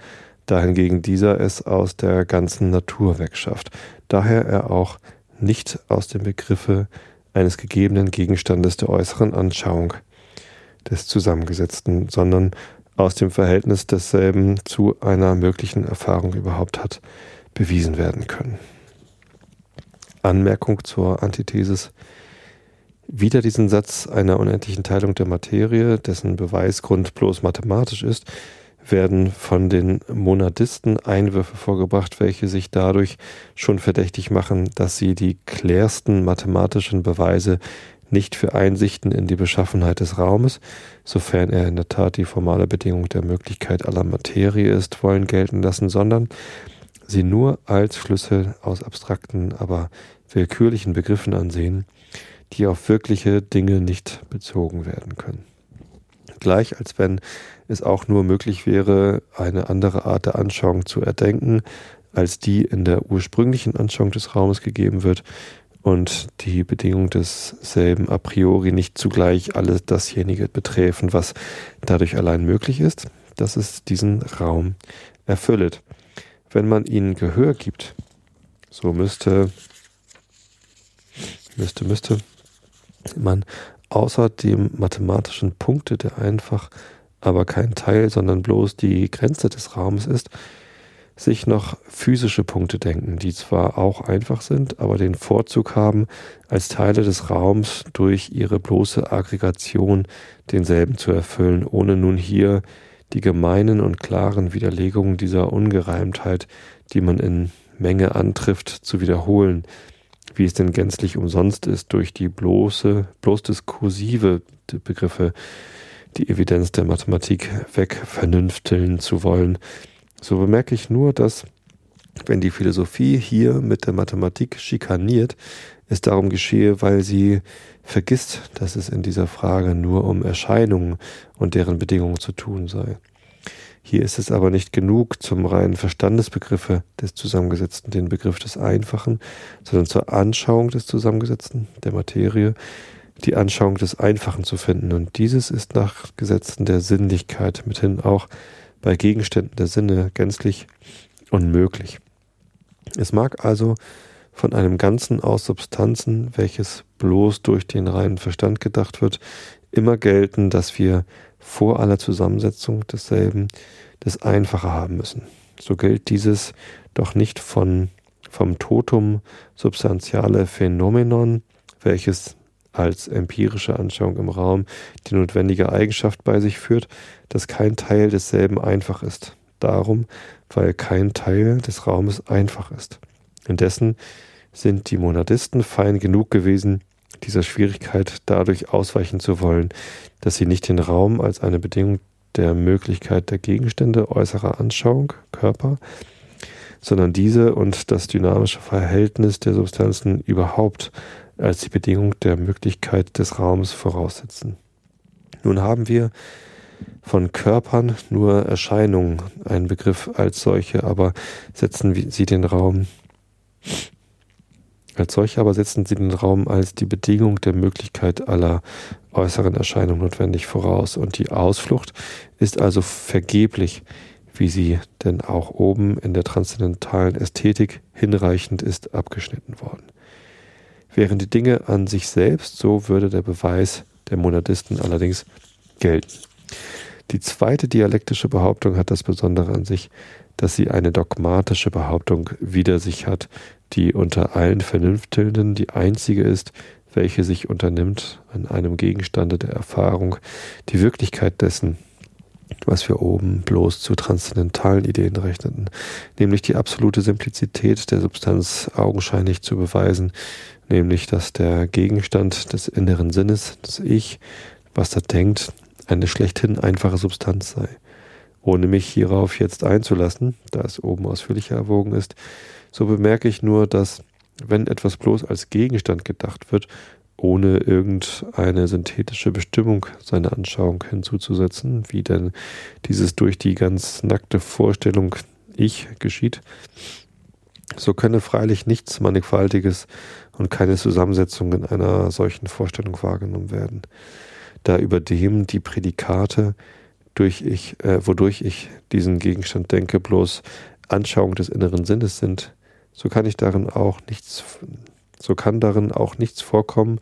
dahingegen dieser es aus der ganzen Natur wegschafft, daher er auch nicht aus dem Begriffe eines gegebenen Gegenstandes der äußeren Anschauung des Zusammengesetzten, sondern aus dem Verhältnis desselben zu einer möglichen Erfahrung überhaupt hat bewiesen werden können. Anmerkung zur Antithesis. Wieder diesen Satz einer unendlichen Teilung der Materie, dessen Beweisgrund bloß mathematisch ist, werden von den Monadisten Einwürfe vorgebracht, welche sich dadurch schon verdächtig machen, dass sie die klärsten mathematischen Beweise nicht für Einsichten in die Beschaffenheit des Raumes, sofern er in der Tat die formale Bedingung der Möglichkeit aller Materie ist, wollen gelten lassen, sondern sie nur als Schlüssel aus abstrakten, aber willkürlichen Begriffen ansehen, die auf wirkliche Dinge nicht bezogen werden können. Gleich als wenn es auch nur möglich wäre, eine andere Art der Anschauung zu erdenken, als die in der ursprünglichen Anschauung des Raumes gegeben wird und die Bedingung desselben a priori nicht zugleich alles dasjenige betreffen, was dadurch allein möglich ist, dass es diesen Raum erfüllet. Wenn man ihnen Gehör gibt, so müsste, müsste, müsste man außer dem mathematischen Punkte, der einfach aber kein Teil, sondern bloß die Grenze des Raumes ist, sich noch physische Punkte denken, die zwar auch einfach sind, aber den Vorzug haben, als Teile des Raums durch ihre bloße Aggregation denselben zu erfüllen, ohne nun hier die gemeinen und klaren Widerlegungen dieser Ungereimtheit, die man in Menge antrifft, zu wiederholen, wie es denn gänzlich umsonst ist, durch die bloße, bloß diskursive Begriffe die Evidenz der Mathematik wegvernünfteln zu wollen. So bemerke ich nur, dass wenn die Philosophie hier mit der Mathematik schikaniert, es darum geschehe, weil sie vergisst, dass es in dieser Frage nur um Erscheinungen und deren Bedingungen zu tun sei. Hier ist es aber nicht genug, zum reinen Verstandesbegriffe des Zusammengesetzten den Begriff des Einfachen, sondern zur Anschauung des Zusammengesetzten, der Materie, die Anschauung des Einfachen zu finden. Und dieses ist nach Gesetzen der Sinnlichkeit mithin auch bei Gegenständen der Sinne gänzlich unmöglich. Es mag also von einem Ganzen aus Substanzen, welches bloß durch den reinen Verstand gedacht wird, immer gelten, dass wir vor aller Zusammensetzung desselben das Einfache haben müssen. So gilt dieses doch nicht von, vom Totum substantiale Phänomenon, welches als empirische Anschauung im Raum die notwendige Eigenschaft bei sich führt, dass kein Teil desselben einfach ist. Darum, weil kein Teil des Raumes einfach ist. Indessen sind die Monadisten fein genug gewesen, dieser Schwierigkeit dadurch ausweichen zu wollen, dass sie nicht den Raum als eine Bedingung der Möglichkeit der Gegenstände äußerer Anschauung, Körper, sondern diese und das dynamische Verhältnis der Substanzen überhaupt als die Bedingung der Möglichkeit des Raums voraussetzen. Nun haben wir von Körpern nur Erscheinungen, einen Begriff als solche, aber setzen sie den Raum als solche aber setzen sie den Raum als die Bedingung der Möglichkeit aller äußeren Erscheinungen notwendig voraus. Und die Ausflucht ist also vergeblich, wie sie denn auch oben in der transzendentalen Ästhetik hinreichend ist abgeschnitten worden. Wären die Dinge an sich selbst, so würde der Beweis der Monadisten allerdings gelten. Die zweite dialektische Behauptung hat das Besondere an sich, dass sie eine dogmatische Behauptung wider sich hat, die unter allen Vernünftelnden die einzige ist, welche sich unternimmt, an einem Gegenstande der Erfahrung die Wirklichkeit dessen, was wir oben bloß zu transzendentalen Ideen rechneten, nämlich die absolute Simplizität der Substanz augenscheinlich zu beweisen, nämlich dass der Gegenstand des inneren Sinnes, das Ich, was da denkt, eine schlechthin einfache Substanz sei. Ohne mich hierauf jetzt einzulassen, da es oben ausführlicher erwogen ist, so bemerke ich nur, dass wenn etwas bloß als Gegenstand gedacht wird, ohne irgendeine synthetische Bestimmung seiner Anschauung hinzuzusetzen, wie denn dieses durch die ganz nackte Vorstellung Ich geschieht, so könne freilich nichts Mannigfaltiges und keine Zusammensetzung in einer solchen Vorstellung wahrgenommen werden, da über dem die Prädikate, durch ich, äh, wodurch ich diesen Gegenstand denke, bloß Anschauung des inneren Sinnes sind, so kann ich darin auch nichts, so kann darin auch nichts vorkommen,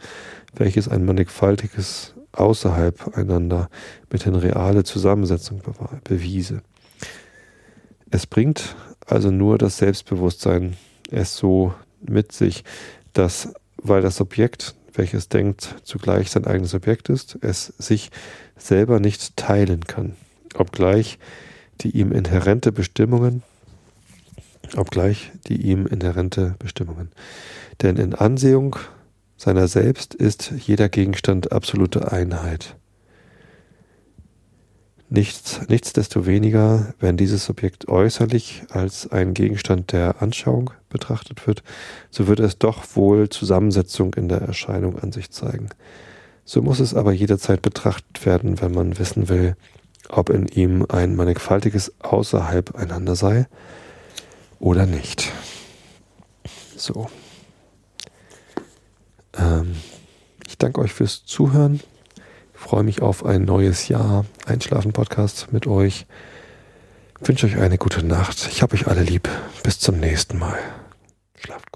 welches ein mannigfaltiges außerhalb einander mit in reale Zusammensetzung bewiese. Es bringt also nur das Selbstbewusstsein es so mit sich, dass, weil das Objekt, welches denkt, zugleich sein eigenes Objekt ist, es sich selber nicht teilen kann, obgleich die ihm inhärente Bestimmungen, obgleich die ihm inhärente Bestimmungen. Denn in Ansehung seiner selbst ist jeder Gegenstand absolute Einheit. Nichts, nichtsdestoweniger, wenn dieses Objekt äußerlich als ein Gegenstand der Anschauung betrachtet wird, so wird es doch wohl Zusammensetzung in der Erscheinung an sich zeigen. So muss es aber jederzeit betrachtet werden, wenn man wissen will, ob in ihm ein mannigfaltiges Außerhalb einander sei oder nicht. So. Ähm, ich danke euch fürs Zuhören freue mich auf ein neues Jahr. Einschlafen-Podcast mit euch. Ich wünsche euch eine gute Nacht. Ich habe euch alle lieb. Bis zum nächsten Mal. Schlaft.